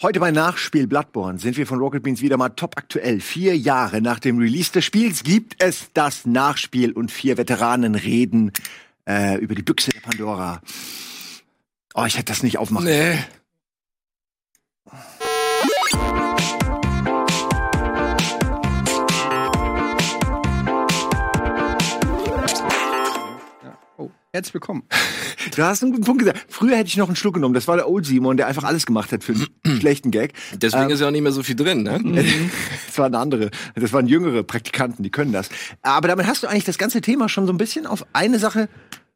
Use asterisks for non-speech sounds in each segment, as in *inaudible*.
Heute bei Nachspiel Bloodborne sind wir von Rocket Beans wieder mal top aktuell. Vier Jahre nach dem Release des Spiels gibt es das Nachspiel und vier Veteranen reden äh, über die Büchse der Pandora. Oh, ich hätte das nicht aufmachen. Nee. Herzlich willkommen. *laughs* Du hast einen guten Punkt gesagt. Früher hätte ich noch einen Schluck genommen. Das war der Old Simon, der einfach alles gemacht hat für einen *clears throat* schlechten Gag. Deswegen Ähm, ist ja auch nicht mehr so viel drin, ne? *laughs* Das waren andere. Das waren jüngere Praktikanten, die können das. Aber damit hast du eigentlich das ganze Thema schon so ein bisschen auf eine Sache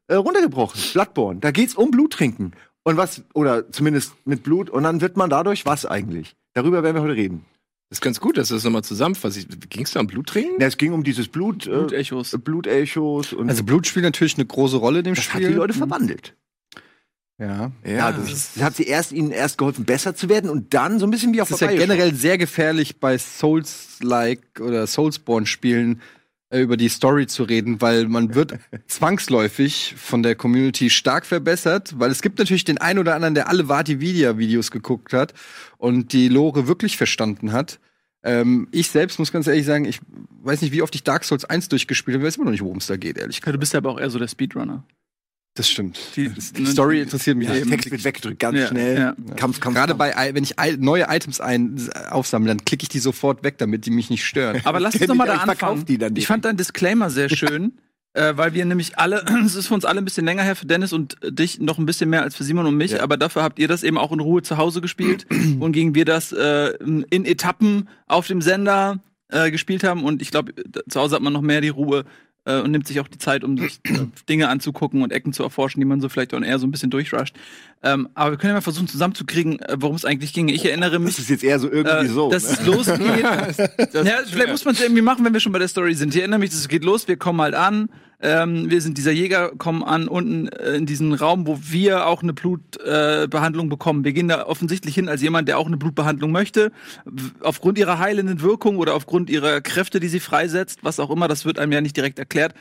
äh, runtergebrochen. Bloodborne. Da geht's um Bluttrinken. Und was, oder zumindest mit Blut. Und dann wird man dadurch was eigentlich? Darüber werden wir heute reden. Das ist ganz gut, dass du das nochmal zusammenfasst. Ging es da um Bluttrinken? Ja, es ging um dieses Blut, äh, Blutechos. Blutechos und Also Blut spielt natürlich eine große Rolle in dem das hat Spiel. die Leute verwandelt. Ja. Ja, das, das hat sie erst ihnen erst geholfen, besser zu werden und dann so ein bisschen wie auf Das ist ja der generell sehr gefährlich bei Souls-like oder Soulsborne-Spielen äh, über die Story zu reden, weil man wird *laughs* zwangsläufig von der Community stark verbessert, weil es gibt natürlich den einen oder anderen, der alle Vati-Video-Videos geguckt hat und die Lore wirklich verstanden hat. Ähm, ich selbst muss ganz ehrlich sagen, ich weiß nicht, wie oft ich Dark Souls 1 durchgespielt habe, ich weiß immer noch nicht, worum es da geht, ehrlich gesagt. du bist ja aber auch eher so der Speedrunner. Das stimmt. Die- Die Story interessiert mich Ja, der Text wird weggedrückt, ganz Ja, schnell. ja. Kampf, Kampf, Gerade Kampf. bei, wenn ich neue Items ein, aufsammle, dann klicke ich die sofort weg, damit die mich nicht stören. Aber lass *laughs* uns doch mal ich, da anfangen. die dann ich fand dein Disclaimer sehr schön, *laughs* äh, weil wir nämlich alle, *clears throat* es ist für uns alle ein bisschen länger her, für Dennis und äh, dich noch ein bisschen mehr als für Simon und mich, Ja. aber dafür habt ihr das eben auch in Ruhe zu Hause gespielt *clears throat* und gegen wir das äh, in Etappen auf dem Sender äh, gespielt haben und ich glaube, zu Hause hat man noch mehr die Ruhe äh, und nimmt sich auch die Zeit, um sich äh, Dinge anzugucken und Ecken zu erforschen, die man so vielleicht auch eher so ein bisschen durchrusht. Ähm, aber wir können ja mal versuchen zusammenzukriegen, äh, worum es eigentlich ging. Ich erinnere mich, Das ist jetzt eher so irgendwie äh, so. dass ne? es losgeht. *laughs* ja, vielleicht muss man es irgendwie machen, wenn wir schon bei der Story sind. Ich erinnere mich, es geht los, wir kommen halt an. Ähm, wir sind dieser Jäger, kommen an unten äh, in diesen Raum, wo wir auch eine Blutbehandlung äh, bekommen. Wir gehen da offensichtlich hin als jemand, der auch eine Blutbehandlung möchte. Aufgrund ihrer heilenden Wirkung oder aufgrund ihrer Kräfte, die sie freisetzt, was auch immer, das wird einem ja nicht direkt erklärt.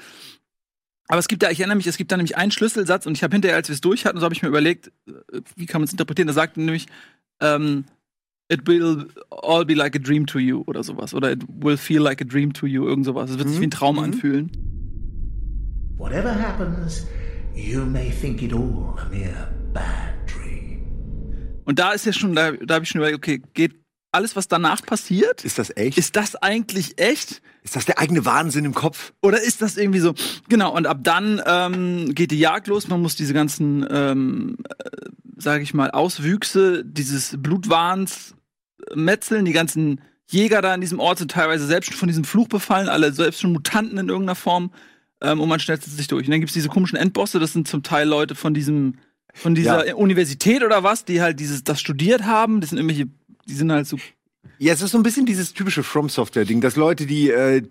Aber es gibt da, ich erinnere mich, es gibt da nämlich einen Schlüsselsatz und ich habe hinterher, als wir es durch hatten, so habe ich mir überlegt, äh, wie kann man es interpretieren? Da sagte nämlich, ähm, it will all be like a dream to you oder sowas. Oder it will feel like a dream to you, irgend sowas. Es wird sich wie ein Traum anfühlen. Whatever happens, you may think it all a mere bad dream. Und da ist ja schon, da, da habe ich schon überlegt, okay, geht alles, was danach passiert, Ist das echt? ist das eigentlich echt? Ist das der eigene Wahnsinn im Kopf? Oder ist das irgendwie so? Genau, und ab dann ähm, geht die Jagd los. Man muss diese ganzen, ähm, äh, sage ich mal, Auswüchse dieses Blutwahns metzeln. Die ganzen Jäger da in diesem Ort sind teilweise selbst schon von diesem Fluch befallen, alle selbst schon Mutanten in irgendeiner Form. Ähm, und man schnellt sich durch. Und dann gibt's diese komischen Endbosse, das sind zum Teil Leute von diesem, von dieser Ja. Universität oder was, die halt dieses, das studiert haben. Das sind irgendwelche, die sind halt so Ja, es ist so ein bisschen dieses typische From Software-Ding, dass Leute, die, äh,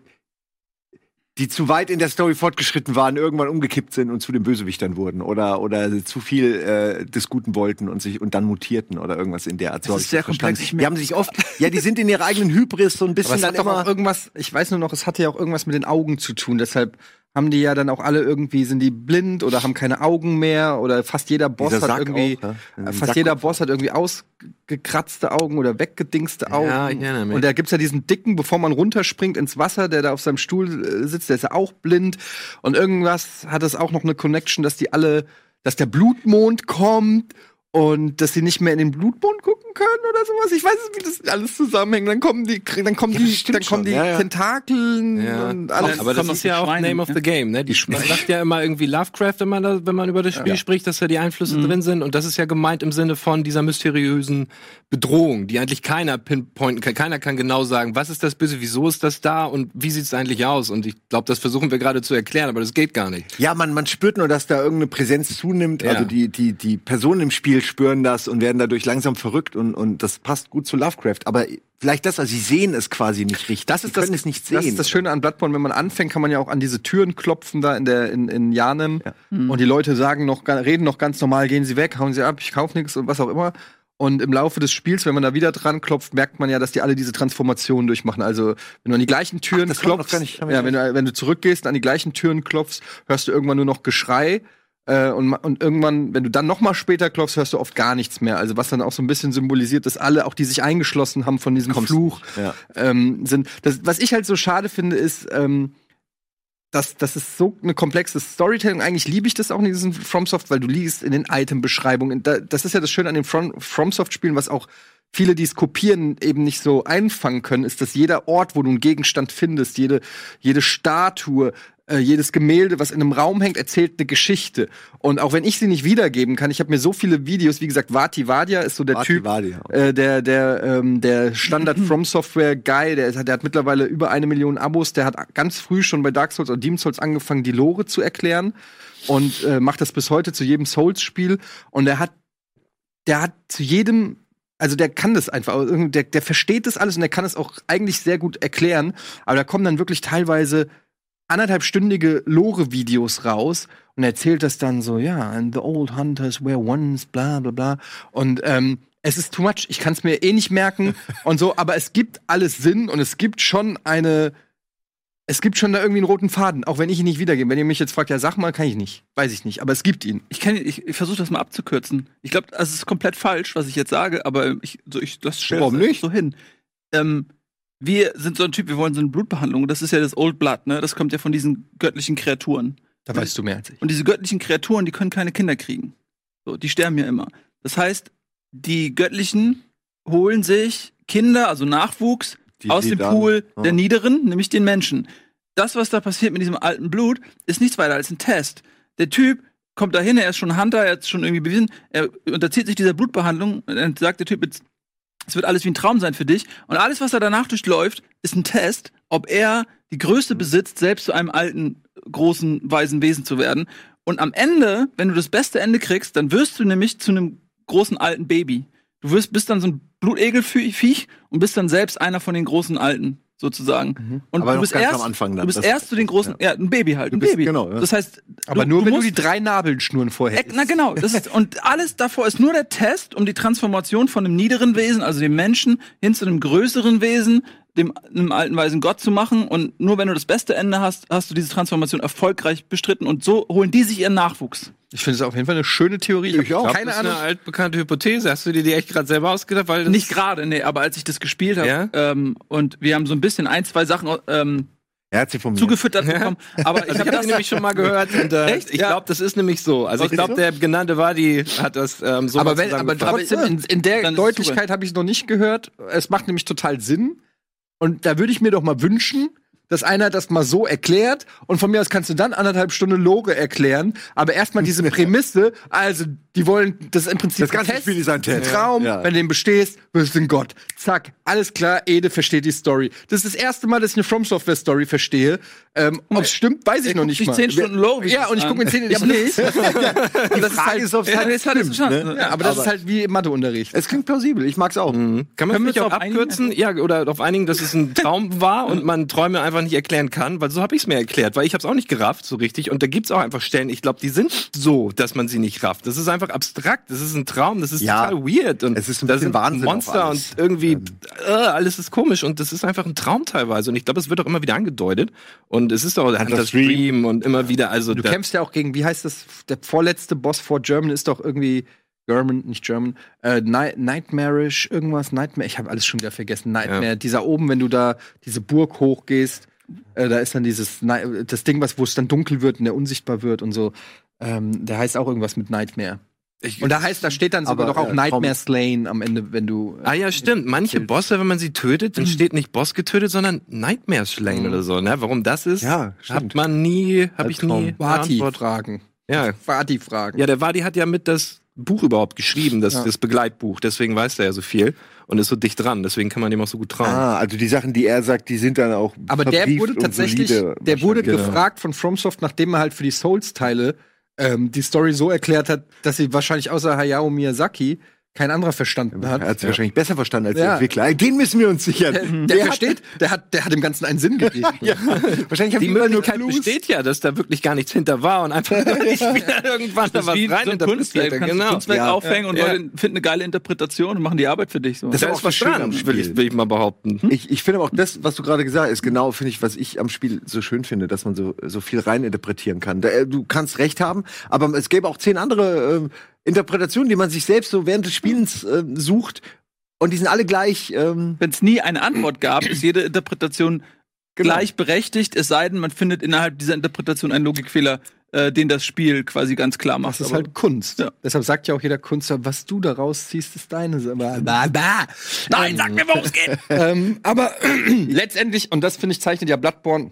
die zu weit in der Story fortgeschritten waren, irgendwann umgekippt sind und zu den Bösewichtern wurden oder, oder zu viel äh, des Guten wollten und sich und dann mutierten oder irgendwas in der Art. So Das ist sehr komplex. Ich Die haben sich oft, ja, die sind in ihrer eigenen Hybris so ein Aber bisschen es dann hat doch auch irgendwas, ich weiß nur noch, es hatte ja auch irgendwas mit den Augen zu tun. Deshalb haben die ja dann auch alle irgendwie, sind die blind oder haben keine Augen mehr oder fast jeder Boss Dieser hat Sack irgendwie, auch, Ein fast Sack- jeder Boss hat irgendwie ausgekratzte Augen oder weggedingste Augen. Ja, ich erinnere mich. Und da gibt's ja diesen dicken, bevor man runterspringt ins Wasser, der da auf seinem Stuhl äh, sitzt, der ist ja auch blind. Und irgendwas hat es auch noch eine Connection, dass die alle, dass der Blutmond kommt und dass sie nicht mehr in den Blutmond gucken können oder sowas. Ich weiß nicht, wie das alles zusammenhängt. Dann kommen die, dann kommen Ja, die, das dann kommen schon. die Ja, ja. Tentakeln Ja. und alles. aber das kommen ist ja auch Schweine, Name of ja. the Game, ne? Die man sagt ja immer irgendwie Lovecraft, wenn man, da, wenn man über das Spiel Ja. spricht, dass da die Einflüsse drin sind. Und das ist ja gemeint im Sinne von dieser mysteriösen Bedrohung, die eigentlich keiner pinpointen kann. Keiner kann genau sagen, was ist das Böse, wieso ist das da und wie sieht es eigentlich aus? Und ich glaube, das versuchen wir gerade zu erklären, aber das geht gar nicht. Ja, man, man spürt nur, dass da irgendeine Präsenz zunimmt. Ja. Also die, die, die Personen im Spiel spüren das und werden dadurch langsam verrückt und, und das passt gut zu Lovecraft. Aber vielleicht das, also sie sehen es quasi nicht richtig. Das ist das, können es nicht sehen. das ist das Schöne an Bloodborne, wenn man anfängt, kann man ja auch an diese Türen klopfen da in der in, in Janem und die Leute sagen noch reden noch ganz normal, gehen sie weg, hauen sie ab, ich kauf nichts und was auch immer. Und im Laufe des Spiels, wenn man da wieder dran klopft, merkt man ja, dass die alle diese Transformationen durchmachen. Also, wenn du an die gleichen Türen das noch klopfst, nicht- ja, wenn du, wenn du zurückgehst, an die gleichen Türen klopfst, hörst du irgendwann nur noch Geschrei. Äh, und, und irgendwann, wenn du dann noch mal später klopfst, hörst du oft gar nichts mehr. Also was dann auch so ein bisschen symbolisiert, dass alle, auch die sich eingeschlossen haben von diesem Fluch, Ja. ähm, sind. Das, was ich halt so schade finde, ist, ähm, dass das ist so eine komplexe Storytelling. Eigentlich liebe ich das auch in diesen FromSoft, weil du liest in den Item-Beschreibungen. Da, das ist ja das Schöne an den From, FromSoft-Spielen, was auch viele, die es kopieren, eben nicht so einfangen können, ist, dass jeder Ort, wo du einen Gegenstand findest, jede, jede Statue, äh, jedes Gemälde, was in einem Raum hängt, erzählt eine Geschichte. Und auch wenn ich sie nicht wiedergeben kann, ich habe mir so viele Videos, wie gesagt, Vati Vadia ist so der Vati Typ, Vadia. äh, der, der, ähm, der Standard *laughs* From Software Guy, der, der hat mittlerweile über eine Million Abos, der hat ganz früh schon bei Dark Souls und Demon Souls angefangen, die Lore zu erklären und äh, macht das bis heute zu jedem Souls-Spiel. Und er hat, der hat zu jedem, also der kann das einfach, also der, der versteht das alles und der kann es auch eigentlich sehr gut erklären. Aber da kommen dann wirklich teilweise anderthalbstündige Lore-Videos raus und erzählt das dann so, ja, and the old hunters were once, bla bla bla. Und ähm, es ist too much, ich kann es mir eh nicht merken *laughs* und so, aber es gibt alles Sinn und es gibt schon eine, es gibt schon da irgendwie einen roten Faden, auch wenn ich ihn nicht wiedergebe. Wenn ihr mich jetzt fragt, ja, sag mal, kann ich nicht. Weiß ich nicht, aber es gibt ihn. Ich, kenn- ich, ich versuche das mal abzukürzen. Ich glaube, es ist komplett falsch, was ich jetzt sage, aber ich, so, ich das stelle so hin. Ähm, wir sind so ein Typ, wir wollen so eine Blutbehandlung. Das ist ja das Old Blood, ne? Das kommt ja von diesen göttlichen Kreaturen. Da weißt du mehr als ich. Und diese göttlichen Kreaturen, die können keine Kinder kriegen. So, die sterben ja immer. Das heißt, die Göttlichen holen sich Kinder, also Nachwuchs, Die aus sie dem dann- Pool Ja. der Niederen, nämlich den Menschen. Das, was da passiert mit diesem alten Blut, ist nichts weiter als ein Test. Der Typ kommt dahin, er ist schon Hunter, er hat schon irgendwie bewiesen, er unterzieht sich dieser Blutbehandlung und dann sagt der Typ, jetzt, es wird alles wie ein Traum sein für dich. Und alles, was er danach durchläuft, ist ein Test, ob er die Größe besitzt, selbst zu einem alten, großen, weisen Wesen zu werden. Und am Ende, wenn du das beste Ende kriegst, dann wirst du nämlich zu einem großen alten Baby. Du wirst, bist dann so ein Blutegelviech und bist dann selbst einer von den großen Alten, sozusagen. Und Aber du bist ganz erst, am Anfang dann. du bist Das- erst zu den großen, ja, ein Baby halt, ein bist- Baby. genau, ja. Das heißt, Aber du, nur, du wenn musst, du die drei Nabelschnuren vorher na genau, das ist, und alles davor ist nur der Test, um die Transformation von einem niederen Wesen, also dem Menschen, hin zu einem größeren Wesen, dem einem alten weisen Gott zu machen. Und nur wenn du das beste Ende hast, hast du diese Transformation erfolgreich bestritten. Und so holen die sich ihren Nachwuchs. Ich finde es auf jeden Fall eine schöne Theorie. Ich auch. Keine das ist Ahnung. eine altbekannte Hypothese. Hast du dir die echt gerade selber ausgedacht? Weil Nicht gerade, nee, aber als ich das gespielt habe, Ja? ähm, und wir haben so ein bisschen ein, zwei Sachen ähm, Er hat sie von mir. zugefüttert bekommen. Aber ich Also habe ich das nämlich schon mal gehört. *laughs* Und, äh, Echt? Ich Ja. glaube, das ist nämlich so. Also ich glaube, der genannte Wadi hat das ähm, so aber wenn, aber trotzdem, in, in der Dann Deutlichkeit habe ich es noch nicht gehört. Es macht nämlich total Sinn. Und da würde ich mir doch mal wünschen, dass einer das mal so erklärt. Und von mir aus kannst du dann anderthalb Stunden Lore erklären. Aber erstmal diese *laughs* Prämisse, also die wollen, das ist im Prinzip Das ganze ein Spiel ist ein Test. Traum, Ja. wenn du den bestehst, wirst du ein Gott. Zack, alles klar, Ede versteht die Story. Das ist das erste Mal, dass ich eine From Software Story verstehe. Ähm, Ob es stimmt, weiß ich noch nicht mal. zehn Stunden Lore Ja, und ich gucke mir zehn Ja, aber nicht. das- die Die Frage ist, ob es Ja, halt es stimmt, ne? ja, aber das Aber- ist halt wie im Matheunterricht. Es klingt plausibel. Ich mag's auch. Kann man Können wir vielleicht uns auch auf einigen? abkürzen? Ja, oder darauf einigen, dass es ein *laughs* Traum war und man Träume einfach nicht erklären kann, weil so habe ich es mir erklärt, weil ich habe es auch nicht gerafft so richtig und da gibt's auch einfach Stellen, ich glaube, die sind so, dass man sie nicht rafft. Das ist einfach abstrakt, das ist ein Traum, das ist Ja. total weird und Es ist ein da sind Wahnsinn Monster alles. und irgendwie äh, alles ist komisch und das ist einfach ein Traum teilweise und ich glaube, es wird auch immer wieder angedeutet und es ist auch hat das Dream. Dream und immer wieder also Du kämpfst ja auch gegen, wie heißt das? Der vorletzte Boss vor German ist doch irgendwie German, nicht German, äh, Night Nightmarish, irgendwas, Nightmare, ich habe alles schon wieder vergessen. Nightmare, Ja. dieser oben, wenn du da diese Burg hochgehst, äh, da ist dann dieses, das Ding, was, wo es dann dunkel wird und der unsichtbar wird und so. Ähm, der heißt auch irgendwas mit Nightmare. Und da heißt, da steht dann sogar Aber, doch auch äh, Nightmare Slain am Ende, wenn du. äh, Ah ja, stimmt. Manche Kills. Bosse, wenn man sie tötet, dann steht nicht Boss getötet, sondern Nightmare Slain oder so. Ne? Warum das ist, Ja, hat stimmt. man nie, habe ich nie. Albtraum. eine Vati Antwort. fragen. Ja, Vati fragen. ja, der Wadi hat ja mit das Buch überhaupt geschrieben, das, Ja. das Begleitbuch. Deswegen weiß er ja so viel und ist so dicht dran. Deswegen kann man dem auch so gut trauen. Ah, also die Sachen, die er sagt, die sind dann auch Aber der wurde tatsächlich, solide der wurde wahrscheinlich. gefragt von FromSoft, nachdem er halt für die Souls-Teile ähm, die Story so erklärt hat, dass sie wahrscheinlich außer Hayao Miyazaki kein anderer verstanden hat. Er hat es wahrscheinlich besser verstanden als Ja. der Entwickler. Den müssen wir uns sichern. Der versteht, der hat, der hat dem Ganzen einen Sinn gegeben. *laughs* ja. Wahrscheinlich haben Die die immer nur Möglichkeit Clues. besteht ja, dass da wirklich gar nichts hinter war und einfach *laughs* die Spieler irgendwann da Das was wie rein so ein Kunstwerk. Genau. Kunstwerk Ja. aufhängen und Ja. Leute finden eine geile Interpretation und machen die Arbeit für dich. So. Das Da ist auch was dran, will Spiel. ich, will ich mal behaupten. Ich, ich finde aber auch das, was du gerade gesagt hast, ist genau, finde ich, was ich am Spiel so schön finde, dass man so, so viel reininterpretieren kann. Da, äh, du kannst recht haben, aber es gäbe auch zehn andere ähm, Interpretationen, die man sich selbst so während des Spielens äh, sucht. Und die sind alle gleich. Ähm, Wenn es nie eine Antwort gab, ist jede Interpretation gleich berechtigt, es sei denn, man findet innerhalb dieser Interpretation einen Logikfehler, äh, den das Spiel quasi ganz klar macht. Das ist halt Kunst. Ja. Deshalb sagt ja auch jeder Künstler, was du daraus ziehst, ist deine. Aber, bah, bah. Nein, sag mir, worum es geht! *laughs* ähm, aber letztendlich, und das finde ich, zeichnet ja Bloodborne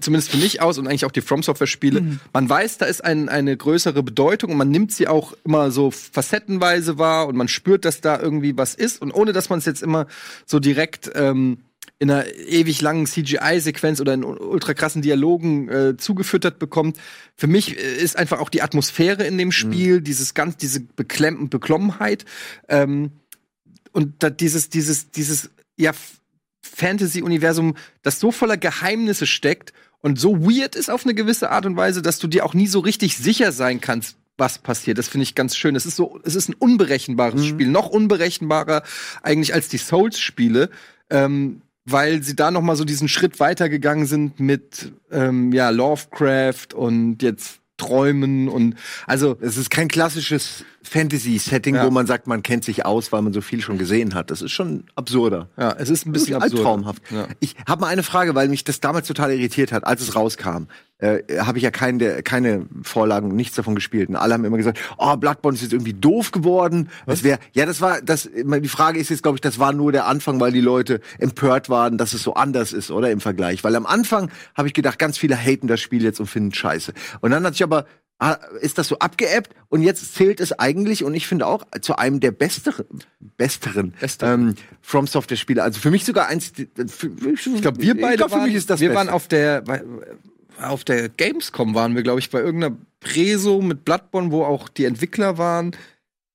zumindest für mich aus und eigentlich auch die From Software Spiele. Man weiß, da ist ein, eine größere Bedeutung und man nimmt sie auch immer so facettenweise wahr und man spürt, dass da irgendwie was ist und ohne, dass man es jetzt immer so direkt ähm, in einer ewig langen CGI-Sequenz oder in ultra krassen Dialogen äh, zugefüttert bekommt. Für mich äh, ist einfach auch die Atmosphäre in dem Spiel, dieses ganz, diese Beklemm Beklommenheit ähm, und da dieses, dieses, dieses, ja, Fantasy-Universum, das so voller Geheimnisse steckt und so weird ist auf eine gewisse Art und Weise, dass du dir auch nie so richtig sicher sein kannst, was passiert. Das finde ich ganz schön. Es ist so, es ist ein unberechenbares Spiel, noch unberechenbarer eigentlich als die Souls-Spiele, ähm, weil sie da noch mal so diesen Schritt weitergegangen sind mit ähm, ja Lovecraft und jetzt Träumen und also es ist kein klassisches Fantasy-Setting, Ja. wo man sagt, man kennt sich aus, weil man so viel schon gesehen hat. Das ist schon absurder. ja, es ist ein bisschen ist absurd. albtraumhaft. Ja. Ich habe mal eine Frage, weil mich das damals total irritiert hat, als es rauskam. Äh, habe ich ja kein, der, keine Vorlagen, nichts davon gespielt. Und alle haben immer gesagt, oh, Bloodborne ist jetzt irgendwie doof geworden. Das wäre, ja, das war, das, die Frage ist jetzt, glaube ich, das war nur der Anfang, weil die Leute empört waren, dass es so anders ist, oder im Vergleich. Weil am Anfang habe ich gedacht, ganz viele haten das Spiel jetzt und finden scheiße. Und dann hat sich aber ist das so abgeebbt und jetzt zählt es eigentlich und ich finde auch zu einem der besteren, besteren, Besteren. ähm, From Software Spiele. Also für mich sogar eins. Ich Ich glaube, wir beide glaub, für waren, mich ist das wir Beste. waren auf der auf der Gamescom waren wir, glaube ich, bei irgendeiner Preso mit Bloodborne, wo auch die Entwickler waren.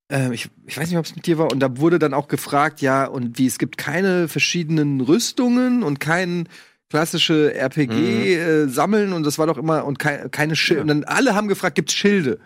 Ähm, ich, ich weiß nicht, ob es mit dir war. Und da wurde dann auch gefragt, ja, und wie es gibt keine verschiedenen Rüstungen und kein klassische RPG äh, sammeln und das war doch immer und kei keine Schilde. Und dann alle haben gefragt, gibt's Schilde?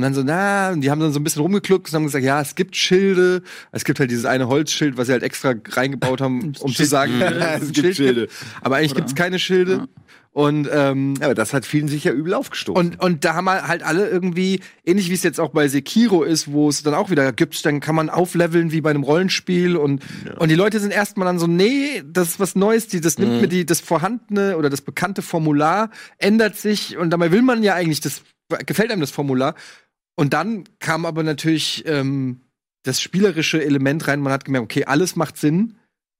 Und dann so, na, und die haben dann so ein bisschen rumgekluckt und haben gesagt, ja, es gibt Schilde. Es gibt halt dieses eine Holzschild, was sie halt extra reingebaut haben, *laughs* um zu sagen, *laughs* *laughs* Es gibt Schild Schilde. gibt. Aber eigentlich gibt's keine Schilde. Und, ähm, Ja, aber das hat vielen sicher übel aufgestoßen. und, und da haben wir halt alle irgendwie, ähnlich wie es jetzt auch bei Sekiro ist, wo es dann auch wieder gibt, dann kann man aufleveln wie bei einem Rollenspiel und, und die Leute sind erstmal dann so, nee, das ist was Neues, die, das nimmt mir die, das vorhandene oder das bekannte Formular, ändert sich und dabei will man ja eigentlich, das gefällt einem das Formular. Und dann kam aber natürlich ähm, das spielerische Element rein, man hat gemerkt, okay, alles macht Sinn.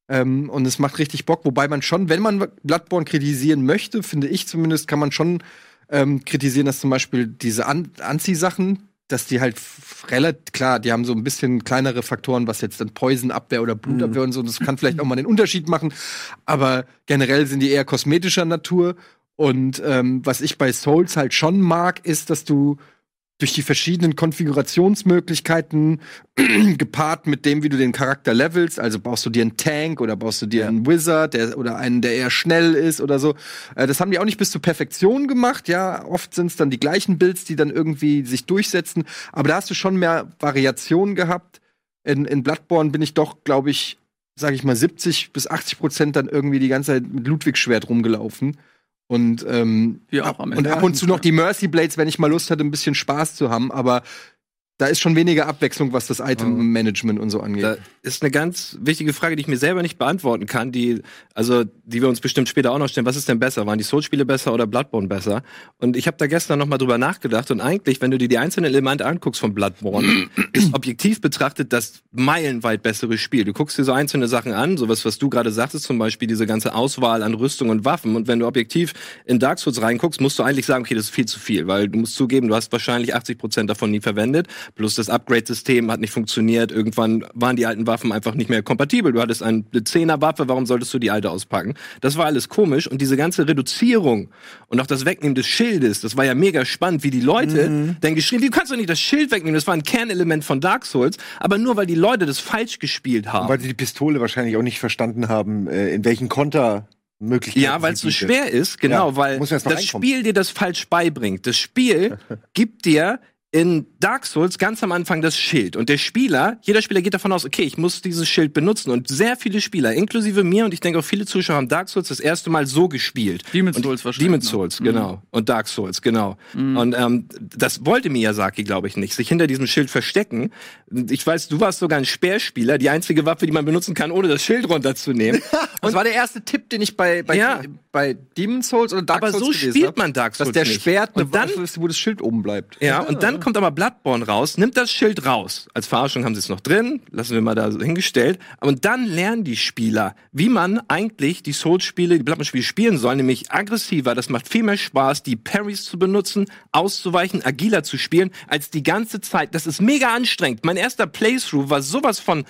Ähm, und es macht richtig Bock, wobei man schon, wenn man Bloodborne kritisieren möchte, finde ich zumindest, kann man schon ähm, kritisieren, dass zum Beispiel diese An Anziehsachen, dass die halt relativ klar, die haben so ein bisschen kleinere Faktoren, was jetzt dann Poisonabwehr oder Blutabwehr und so, das kann vielleicht auch mal den Unterschied machen, aber generell sind die eher kosmetischer Natur. Und ähm, was ich bei Souls halt schon mag, ist, dass du durch die verschiedenen Konfigurationsmöglichkeiten *clears throat* gepaart mit dem, wie du den Charakter levelst, also baust du dir einen Tank oder baust du dir einen Wizard der, oder einen, der eher schnell ist oder so. Äh, das haben die auch nicht bis zur Perfektion gemacht, ja. Oft sind es dann die gleichen Builds, die dann irgendwie sich durchsetzen, aber da hast du schon mehr Variationen gehabt. In, in Bloodborne bin ich doch, glaube ich, sage ich mal, 70 bis 80 Prozent dann irgendwie die ganze Zeit mit Ludwig-Schwert rumgelaufen. Und, ähm, ab, und ab und zu noch die Mercy Blades, wenn ich mal Lust hatte, ein bisschen Spaß zu haben, aber da ist schon weniger Abwechslung, was das Item-Management und so angeht. Da ist eine ganz wichtige Frage, die ich mir selber nicht beantworten kann, die, also, die wir uns bestimmt später auch noch stellen. Was ist denn besser? Waren die Souls-Spiele besser oder Bloodborne besser? Und ich habe da gestern noch mal drüber nachgedacht und eigentlich, wenn du dir die einzelnen Elemente anguckst von Bloodborne, *clears throat* ist objektiv betrachtet das meilenweit bessere Spiel. Du guckst dir so einzelne Sachen an, sowas, was du gerade sagtest, zum Beispiel diese ganze Auswahl an Rüstung und Waffen. Und wenn du objektiv in Dark Souls reinguckst, musst du eigentlich sagen, okay, das ist viel zu viel, weil du musst zugeben, du hast wahrscheinlich 80 Prozent davon nie verwendet. Plus das Upgrade-System hat nicht funktioniert. Irgendwann waren die alten Waffen einfach nicht mehr kompatibel. Du hattest eine 10er Waffe, warum solltest du die alte auspacken? Das war alles komisch und diese ganze Reduzierung und auch das Wegnehmen des Schildes, das war ja mega spannend, wie die Leute Mhm. dann geschrieben, du kannst doch nicht das Schild wegnehmen, das war ein Kernelement von Dark Souls, aber nur weil die Leute das falsch gespielt haben. Weil sie die Pistole wahrscheinlich auch nicht verstanden haben, äh, in welchen Kontermöglichkeiten. Ja, weil es so schwer ist, genau, Ja, weil das. Spiel dir das falsch beibringt. Das Spiel *laughs* gibt dir in Dark Souls ganz am Anfang das Schild. Und der Spieler, jeder Spieler geht davon aus, okay, ich muss dieses Schild benutzen. Und sehr viele Spieler, inklusive mir und ich denke auch viele Zuschauer, haben Dark Souls das erste Mal so gespielt. Demon's und Souls wahrscheinlich Demon's noch. Souls, genau. Und Dark Souls, genau. Und ähm, das wollte Miyazaki, glaube ich, nicht. Sich hinter diesem Schild verstecken. Ich weiß, du warst sogar ein Speerspieler, die einzige Waffe, die man benutzen kann, ohne das Schild runterzunehmen. *laughs* Das war der erste Tipp, den ich bei, bei, Ja. bei Demon's Souls oder Dark Aber Souls so gelesen spielt hab, man Dark Souls Dass der. Schwert eine Und dann- Waffe ist, wo das Schild oben bleibt. Ja, und dann kommt aber Bloodborne raus, nimmt das Schild raus. Als Verarschung haben sie es noch drin, lassen wir mal da so hingestellt. Und dann lernen die Spieler, wie man eigentlich die Souls-Spiele, die Bloodborne-Spiele spielen soll, nämlich aggressiver. Das macht viel mehr Spaß, die Parries zu benutzen, auszuweichen, agiler zu spielen, als die ganze Zeit. Das ist mega anstrengend. Mein erster Playthrough war sowas von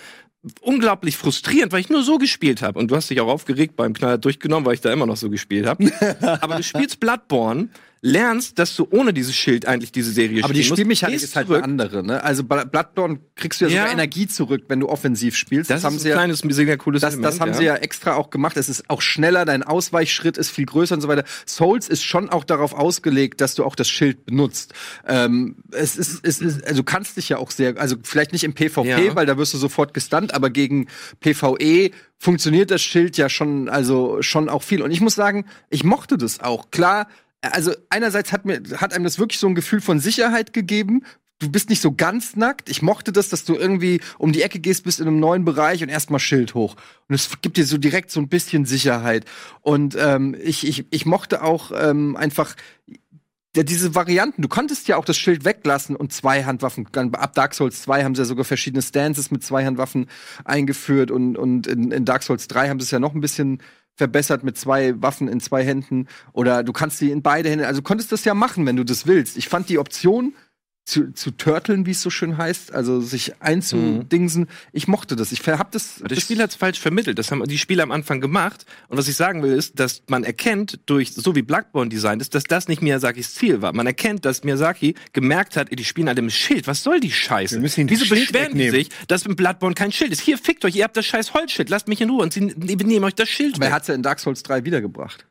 unglaublich frustrierend, weil ich nur so gespielt habe. Und du hast dich auch aufgeregt beim Knaller durchgenommen, weil ich da immer noch so gespielt habe. *laughs* Aber du spielst Bloodborne, lernst, dass du ohne dieses Schild eigentlich diese Serie Aber die Spielmechanik ist halt eine andere, ne? Also bei Bloodborne kriegst du ja, Ja. sogar Energie zurück, wenn du offensiv spielst. Das, haben ist sie ein ja kleines, mega cooles Das, Element, das haben sie ja extra auch gemacht. Es ist auch schneller, dein Ausweichschritt ist viel größer und so weiter. Souls ist schon auch darauf ausgelegt, dass du auch das Schild benutzt. Ähm, es ist, es ist, also du kannst dich ja auch sehr, also vielleicht nicht im PvP, Ja. weil da wirst du sofort gestunt, aber gegen PvE funktioniert das Schild ja schon, also schon auch viel. Und ich muss sagen, ich mochte das auch. Klar, also einerseits hat mir, hat einem das wirklich so ein Gefühl von Sicherheit gegeben, du bist nicht so ganz nackt. Ich mochte das, dass du irgendwie um die Ecke gehst, bist in einem neuen Bereich und erstmal Schild hoch. Und es gibt dir so direkt so ein bisschen Sicherheit. Und ähm, ich, ich, ich mochte auch ähm, einfach ja, diese Varianten. Du konntest ja auch das Schild weglassen und Zweihandwaffen. Ab Dark Souls 2 haben sie ja sogar verschiedene Stances mit Zweihandwaffen eingeführt und, und in, in Dark Souls 3 haben sie es ja noch ein bisschen verbessert mit zwei Waffen in zwei Händen oder du kannst sie in beide Hände, also konntest das ja machen, wenn du das willst. Ich fand die Option zu, zu turteln, wie es so schön heißt, also sich einzudingsen, ich mochte das. Ich hab das. Das Spiel hat es falsch vermittelt. Das haben die Spieler am Anfang gemacht. Und was ich sagen will, ist, dass man erkennt, durch so wie Bloodborne designt ist, dass das nicht Miyazakis Ziel war. Man erkennt, dass Miyazaki gemerkt hat, die spielen alle mit Schild. Was soll die Scheiße? Wir müssen das Wieso Schild beschweren die wegnehmen. sich, dass im Bloodborne kein Schild ist? Hier, fickt euch, ihr habt das scheiß Holzschild. Lasst mich in Ruhe. Und sie nehmen euch das Schild Aber er weg. hat's ja in Dark Souls 3 wiedergebracht.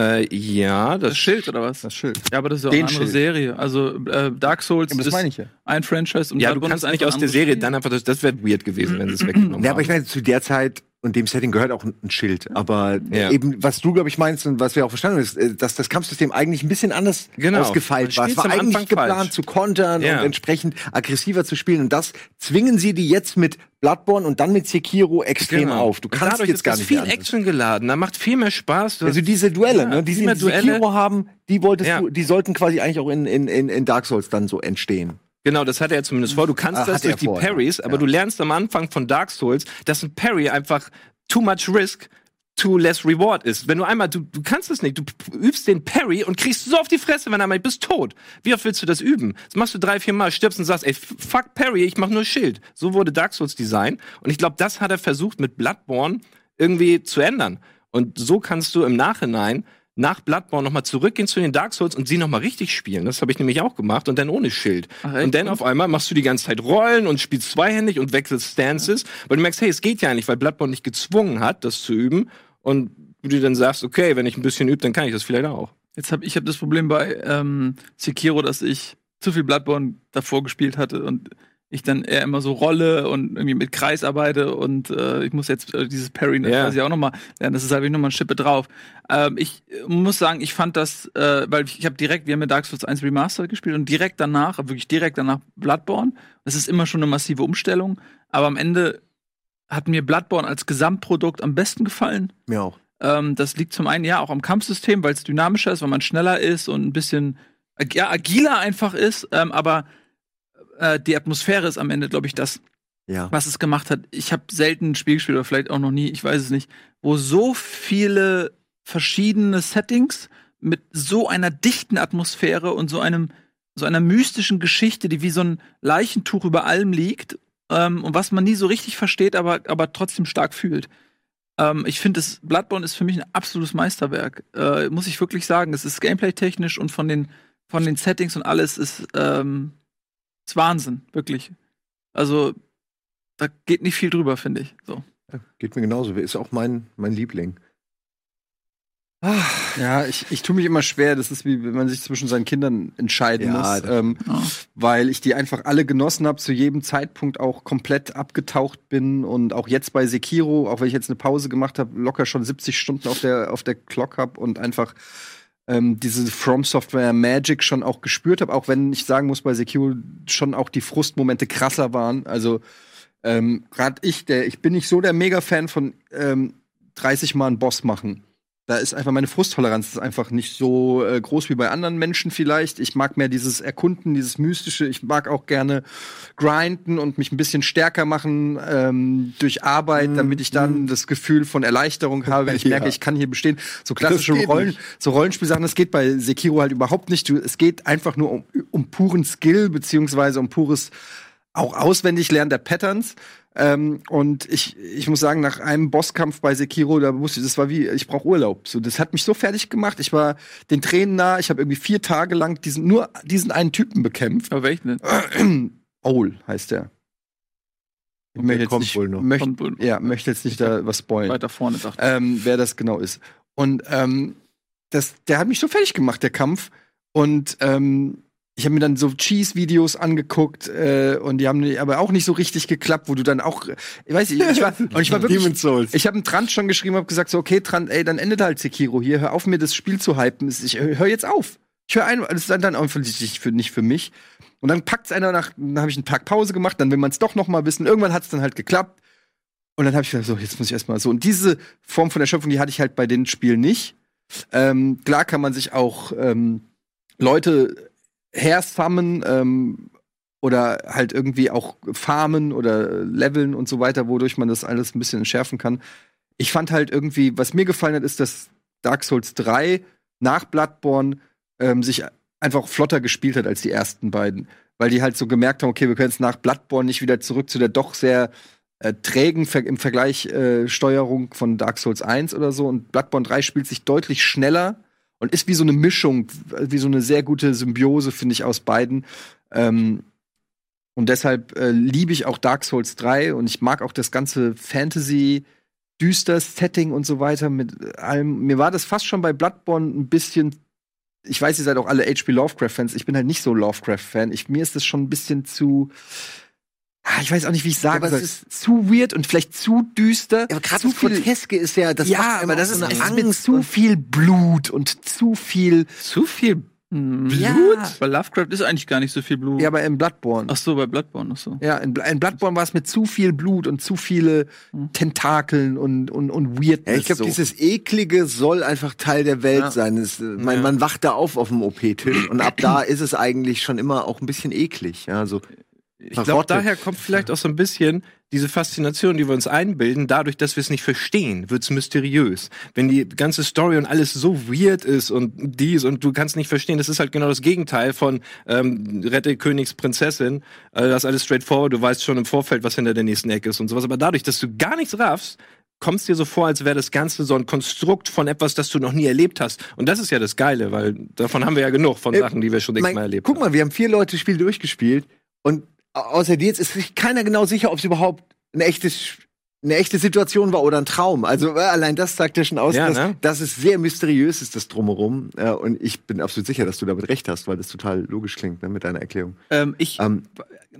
Äh, ja, das, Das Schild oder was? Das Schild. Ja, aber das ist ja auch Den eine andere Schild. Serie. Also äh, Dark Souls Ja, ist meine ich ja. ein Franchise und Ja, du kannst eigentlich aus der Serie Spiel. dann einfach, das, das wäre weird gewesen, wenn sie es *clears throat* weggenommen Ja, aber haben. ich meine, zu der Zeit und dem Setting gehört auch ein Schild. Aber Ja. eben, was du, glaube ich, meinst und was wir auch verstanden haben, ist, äh, dass das Kampfsystem eigentlich ein bisschen anders Genau. ausgefeilt war. Es war eigentlich Anfang geplant falsch. zu kontern Ja. und entsprechend aggressiver zu spielen. Und das zwingen sie die jetzt mit Bloodborne und dann mit Sekiro extrem Genau. auf. Du kannst dadurch jetzt gar nicht viel anders. Action geladen. Da macht viel mehr Spaß. Also diese Duelle, Ja, ne, die sie in Duelle. Sekiro haben, die wolltest du, die sollten quasi eigentlich auch in, in, in Dark Souls dann so entstehen. Genau, das hat er zumindest vor. Du kannst Ah, das durch die vor, ja. Parries, aber Ja. du lernst am Anfang von Dark Souls, dass ein Parry einfach too much risk too less reward ist. Wenn du einmal, du, du kannst es nicht, du übst den Parry und kriegst so auf die Fresse, wenn er mal bist tot. Wie oft willst du das üben? Das machst du drei, vier Mal, stirbst und sagst, ey, fuck Parry, ich mach nur Schild. So wurde Dark Souls Design. Und ich glaube, das hat er versucht mit Bloodborne irgendwie zu ändern. Und so kannst du im Nachhinein nach Bloodborne nochmal zurückgehen zu den Dark Souls und sie nochmal richtig spielen. Das habe ich nämlich auch gemacht und dann ohne Schild. Ach, und dann auf einmal machst du die ganze Zeit Rollen und spielst zweihändig und wechselst Stances, weil du merkst, hey, es geht ja nicht, weil Bloodborne dich gezwungen hat, das zu üben. Und du dir dann sagst, okay, wenn ich ein bisschen übe, dann kann ich das vielleicht auch. Jetzt habe ich hab das Problem bei ähm, Sekiro, dass ich zu viel Bloodborne davor gespielt hatte und ich dann eher immer so rolle und irgendwie mit Kreis arbeite und äh, ich muss jetzt äh, dieses Parry Ja. quasi auch nochmal lernen. Das ist halt nochmal eine Schippe drauf. Ähm, ich äh, muss sagen, ich fand das, äh, weil ich, ich habe direkt, wir haben ja Dark Souls 1 Remastered gespielt und direkt danach, wirklich direkt danach Bloodborne. Das ist immer schon eine massive Umstellung, aber am Ende hat mir Bloodborne als Gesamtprodukt am besten gefallen. Mir auch. Ähm, das liegt zum einen ja auch am Kampfsystem, weil es dynamischer ist, weil man schneller ist und ein bisschen ja, agiler einfach ist. Ähm, aber äh, die Atmosphäre ist am Ende, glaube ich, das, Ja. was es gemacht hat. Ich habe selten ein Spiel gespielt oder vielleicht auch noch nie, ich weiß es nicht, wo so viele verschiedene Settings mit so einer dichten Atmosphäre und so einem so einer mystischen Geschichte, die wie so ein Leichentuch über allem liegt ähm, und was man nie so richtig versteht, aber, aber trotzdem stark fühlt. Ähm, ich finde, Bloodborne ist für mich ein absolutes Meisterwerk. Äh, muss ich wirklich sagen. Es ist gameplay-technisch und von den, von den Settings und alles ist, ähm, ist Wahnsinn, wirklich. Also, da geht nicht viel drüber, finde ich. So. Ja, geht mir genauso. Ist auch mein, mein Liebling. Ja, ich, ich tue mich immer schwer. Das ist wie wenn man sich zwischen seinen Kindern entscheiden Ja, muss, ähm, Ja. weil ich die einfach alle genossen habe, zu jedem Zeitpunkt auch komplett abgetaucht bin und auch jetzt bei Sekiro, auch wenn ich jetzt eine Pause gemacht habe, locker schon 70 Stunden auf der auf der Clock habe und einfach ähm, diese From Software Magic schon auch gespürt habe, auch wenn ich sagen muss, bei Sekiro schon auch die Frustmomente krasser waren. Also ähm, gerade ich, der ich bin nicht so der Mega-Fan von ähm, 30 Mal einen Boss machen. Da ist einfach meine Frusttoleranz ist einfach nicht so äh, groß wie bei anderen Menschen vielleicht. Ich mag mehr dieses Erkunden, dieses Mystische. Ich mag auch gerne grinden und mich ein bisschen stärker machen ähm, durch Arbeit, damit ich dann das Gefühl von Erleichterung habe, wenn ich *laughs* Ja. merke, ich kann hier bestehen. So klassische Rollen, nicht. so Rollenspielsachen, das geht bei Sekiro halt überhaupt nicht. Es geht einfach nur um, um puren Skill beziehungsweise um pures auch auswendig lernen der Patterns. Ähm, und ich, ich muss sagen, nach einem Bosskampf bei Sekiro, da wusste ich, das war wie, ich brauche Urlaub. So, das hat mich so fertig gemacht. Ich war den Tränen nah. Ich habe irgendwie vier Tage lang diesen, nur diesen einen Typen bekämpft. Aber welchen denn? *clears throat* Owl heißt der. Ich Und möchte der jetzt kommt nicht, wohl noch. Möchte, Kommt wohl noch. ja, möchte jetzt nicht da was spoilen Weiter vorne dachte ähm, wer das genau ist. Und ähm, das, der hat mich so fertig gemacht, der Kampf. Und ähm, ich habe mir dann so Cheese-Videos angeguckt äh, und die haben aber auch nicht so richtig geklappt, wo du dann auch, ich weiß nicht, ich war, *laughs* und ich war wirklich, ich habe einen Trant schon geschrieben, habe gesagt so, okay Trant, ey, dann endet halt Sekiro hier, hör auf mir das Spiel zu hypen, ich höre jetzt auf. Ich höre ein, das ist dann offensichtlich für, nicht für mich. Und dann packt's einer nach, dann habe ich einen Tag Pause gemacht, dann will man es doch noch mal wissen. Irgendwann hat's dann halt geklappt. Und dann habe ich gedacht, so, jetzt muss ich erstmal so. Und diese Form von Erschöpfung, die hatte ich halt bei den Spielen nicht. Ähm, klar kann man sich auch ähm, Leute hersummen ähm, oder halt irgendwie auch farmen oder leveln und so weiter, wodurch man das alles ein bisschen entschärfen kann. Ich fand halt irgendwie, was mir gefallen hat, ist, dass Dark Souls 3 nach Bloodborne ähm, sich einfach flotter gespielt hat als die ersten beiden. Weil die halt so gemerkt haben, okay, wir können jetzt nach Bloodborne nicht wieder zurück zu der doch sehr äh, trägen Ver im Vergleich äh, Steuerung von Dark Souls 1 oder so. Und Bloodborne 3 spielt sich deutlich schneller und ist wie so eine Mischung, wie so eine sehr gute Symbiose, finde ich, aus beiden. Ähm, und deshalb äh, liebe ich auch Dark Souls 3 und ich mag auch das ganze Fantasy, düster Setting und so weiter mit allem. Mir war das fast schon bei Bloodborne ein bisschen. Ich weiß, ihr seid auch alle HP Lovecraft-Fans. Ich bin halt nicht so Lovecraft-Fan. Mir ist das schon ein bisschen zu. Ah, Ich weiß auch nicht, wie ich sagen aber soll. es zu weird und vielleicht zu düster. aber gerade zu das Groteske ist ja, das ja, aber das so ist, eine es ist mit Angst zu viel Blut und zu viel. Zu viel Blut? Ja. Bei Lovecraft ist eigentlich gar nicht so viel Blut. Ja, aber in Bloodborne. Ach so, bei Bloodborne, ach so. Ja, in, in Bloodborne war es mit zu viel Blut und zu viele Tentakeln und, und, und Weirdness. Ja, ich glaube, so. dieses Eklige soll einfach Teil der Welt Ja. sein. Es, äh, man, Ja. man wacht da auf auf dem OP-Tisch und ab da ist es eigentlich schon immer auch ein bisschen eklig. Ja, so Ich glaube, daher kommt vielleicht auch so ein bisschen diese Faszination, die wir uns einbilden, dadurch, dass wir es nicht verstehen, wird's mysteriös. Wenn die ganze Story und alles so weird ist und dies und du kannst nicht verstehen, das ist halt genau das Gegenteil von ähm, Rette Königs Prinzessin. Äh, das ist alles straightforward, du weißt schon im Vorfeld, was hinter der nächsten Ecke ist und sowas. Aber dadurch, dass du gar nichts raffst, kommst dir so vor, als wäre das Ganze so ein Konstrukt von etwas, das du noch nie erlebt hast. Und das ist ja das Geile, weil davon haben wir ja genug von Äh, Sachen, die wir schon Mein- x-mal erlebt Guck haben. mal, wir haben vier Leute das Spiel durchgespielt und außer dir jetzt ist sich keiner genau sicher, ob es überhaupt ein echtes eine echte Situation war oder ein Traum. Also äh, allein das sagt ja schon aus, Ja, dass, ne? dass es sehr mysteriös ist, das drumherum. Äh, und ich bin absolut sicher, dass du damit recht hast, weil das total logisch klingt ne, mit deiner Erklärung. Ähm, ich, Ähm,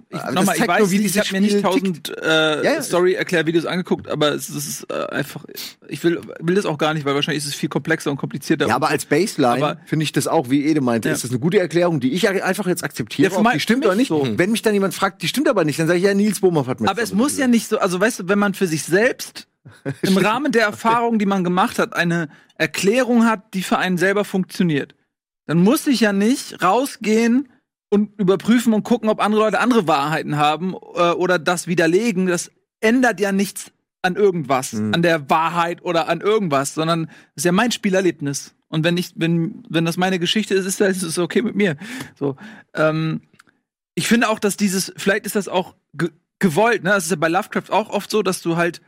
ich, aber nochmal, ich weiß wie ich habe mir nicht tausend äh, Ja, ja. Story-Erklärvideos angeguckt, aber es ist äh, einfach, ich will, will das auch gar nicht, weil wahrscheinlich ist es viel komplexer und komplizierter. Ja, aber als Baseline finde ich das auch, wie Ede meinte, Ja. ist das eine gute Erklärung, die ich ja einfach jetzt akzeptiere. Ja, ob die stimmt oder nicht. so. Wenn mich dann jemand fragt, die stimmt aber nicht, dann sage ich ja, Nils Bohmhoff hat mir Aber es muss ja gesagt. nicht so, also weißt du, wenn man für sich selbst *laughs* im Rahmen der Erfahrung, die man gemacht hat, eine Erklärung hat, die für einen selber funktioniert, dann muss ich ja nicht rausgehen und überprüfen und gucken, ob andere Leute andere Wahrheiten haben äh, oder das widerlegen. Das ändert ja nichts an irgendwas, Mhm. an der Wahrheit oder an irgendwas, sondern es ist ja mein Spielerlebnis. Und wenn ich, wenn, wenn das meine Geschichte ist, ist es okay mit mir. So, ähm, ich finde auch, dass dieses, vielleicht ist das auch ge gewollt, ne? Das ist ja bei Lovecraft auch oft so, dass du halt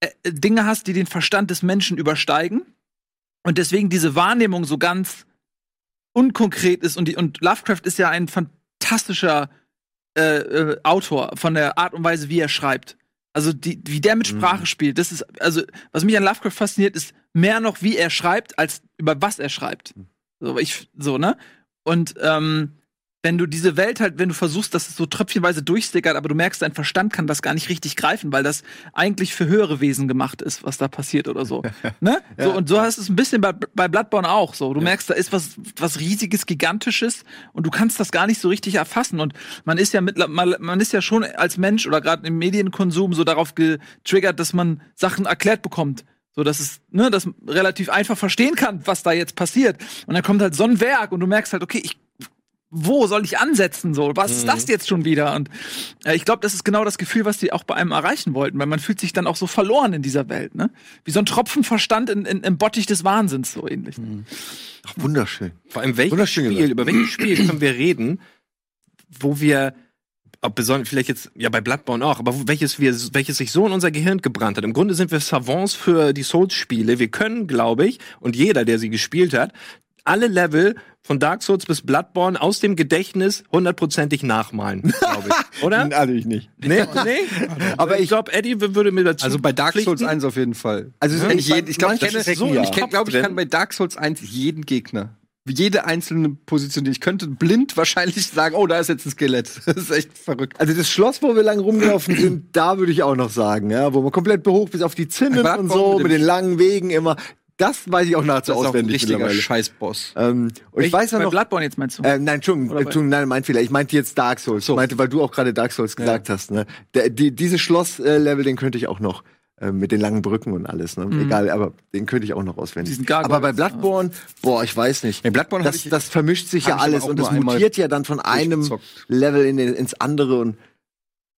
äh, Dinge hast, die den Verstand des Menschen übersteigen und deswegen diese Wahrnehmung so ganz unkonkret ist und die, und Lovecraft ist ja ein fantastischer äh, äh, Autor von der Art und Weise, wie er schreibt. Also die, wie der mit Sprache Mhm. spielt, das ist also was mich an Lovecraft fasziniert, ist mehr noch, wie er schreibt, als über was er schreibt. So, ich so ne und ähm, wenn du diese Welt halt, wenn du versuchst, dass es so tröpfchenweise durchstickert, aber du merkst, dein Verstand kann das gar nicht richtig greifen, weil das eigentlich für höhere Wesen gemacht ist, was da passiert oder so. *laughs* ne? So, und so hast du es ein bisschen bei, bei Bloodborne auch so. Du merkst, da ist was, was riesiges, gigantisches und du kannst das gar nicht so richtig erfassen. Und man ist ja mit, man, man ist ja schon als Mensch oder gerade im Medienkonsum so darauf getriggert, dass man Sachen erklärt bekommt. So, dass es, ne, das relativ einfach verstehen kann, was da jetzt passiert. Und dann kommt halt so ein Werk und du merkst halt, okay, ich wo soll ich ansetzen? So, was ist das jetzt schon wieder? Und äh, ich glaube, das ist genau das Gefühl, was die auch bei einem erreichen wollten, weil man fühlt sich dann auch so verloren in dieser Welt, ne? Wie so ein Tropfen Verstand in, in, im Bottich des Wahnsinns, so ähnlich. Ach, wunderschön. Vor allem welches Spiel, gesagt. über welches Spiel können wir reden, wo wir ob besonders vielleicht jetzt ja bei Bloodborne auch, aber welches wir welches sich so in unser Gehirn gebrannt hat. Im Grunde sind wir Savants für die Souls Spiele. Wir können, glaube ich, und jeder, der sie gespielt hat, alle Level von Dark Souls bis Bloodborne aus dem Gedächtnis hundertprozentig nachmalen, glaube ich. *laughs* Oder? Natürlich nicht. nee, nee. *laughs* Aber ich glaube, Eddie würde mir dazu Also bei Dark Souls pflichten. 1 auf jeden Fall. Also Also ich, jeden, ich glaube, ich so, ja. ich glaube, glaub, ich kann bei Dark Souls 1 jeden Gegner, jede einzelne Position, die ich könnte, blind wahrscheinlich sagen, oh, da ist jetzt ein Skelett. *laughs* Das ist echt verrückt. Also das Schloss, wo wir lang rumgelaufen sind, da würde ich auch noch sagen, ja, wo man komplett behoch bis auf die Zinnen und so, mit den langen Wegen immer. Das weiß ich auch nahezu Das ist auch ein auswendig richtiger. Scheißboss. Ähm, und ich weiß ja bei noch, Bloodborne jetzt meinst du? äh, nein, Entschuldigung, nein, mein Fehler. Ich meinte jetzt Dark Souls. Ich meinte, weil du auch gerade Dark Souls gesagt hast, ne? Der, die, dieses Schloss-Level, den könnte ich auch noch äh, mit den langen Brücken und alles, ne? Egal, aber den könnte ich auch noch auswendig. Aber bei Bloodborne, boah, ich weiß nicht. Bei Bloodborne das, ich- das vermischt sich ja ich alles und einmal mutiert ja dann von einem. Level in ins andere und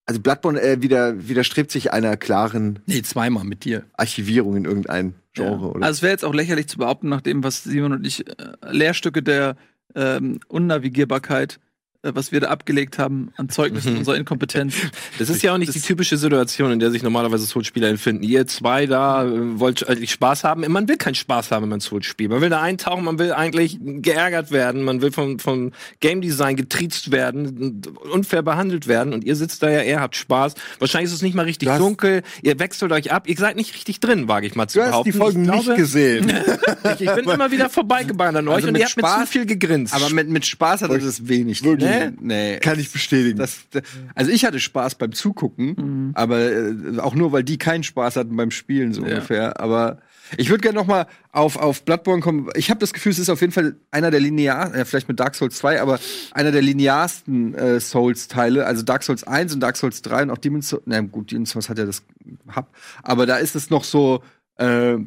also Bloodborne äh, wieder, widerstrebt sich einer klaren Nee, zweimal mit dir. Archivierung in irgendein Genre, oder? Also es wäre jetzt auch lächerlich zu behaupten, nach dem, was Simon und ich äh, Lehrstücke der ähm, Unnavigierbarkeit, äh, was wir da abgelegt haben an Zeugnissen unserer Inkompetenz. Das ist ja auch nicht die typische Situation, in der sich normalerweise Souls-Spieler empfinden. Ihr zwei da äh, wollt eigentlich Spaß haben. Man will keinen Spaß haben, wenn man Souls spielt. Man will da eintauchen, man will eigentlich geärgert werden, man will vom, vom Game Design getriezt werden, unfair behandelt werden. Und ihr sitzt da ja, ihr habt Spaß. Wahrscheinlich ist es nicht mal richtig Du hast- dunkel. Ihr wechselt euch ab. Ihr seid nicht richtig drin, wage ich mal zu du hast behaupten. die Folgen ich nicht glaube, gesehen. *laughs* Ich, ich bin immer wieder vorbeigebahnt an euch Also und ihr habt mir Spaß- zu viel gegrinst. Aber mit, mit Spaß hat das wenig. Wirklich? Nee? nee. Kann ich bestätigen. Das, also ich hatte Spaß beim Zugucken, aber äh, auch nur, weil die keinen Spaß hatten beim Spielen so Ja. ungefähr. Aber ich würde gerne noch mal auf, auf Bloodborne kommen. Ich habe das Gefühl, es ist auf jeden Fall einer der linear, äh, vielleicht mit Dark Souls 2, aber einer der linearsten äh, Souls-Teile. Also Dark Souls 1 und Dark Souls 3 und auch Demon's Souls. Na gut, Demon's Souls hat ja das Hub. Aber da ist es noch so äh,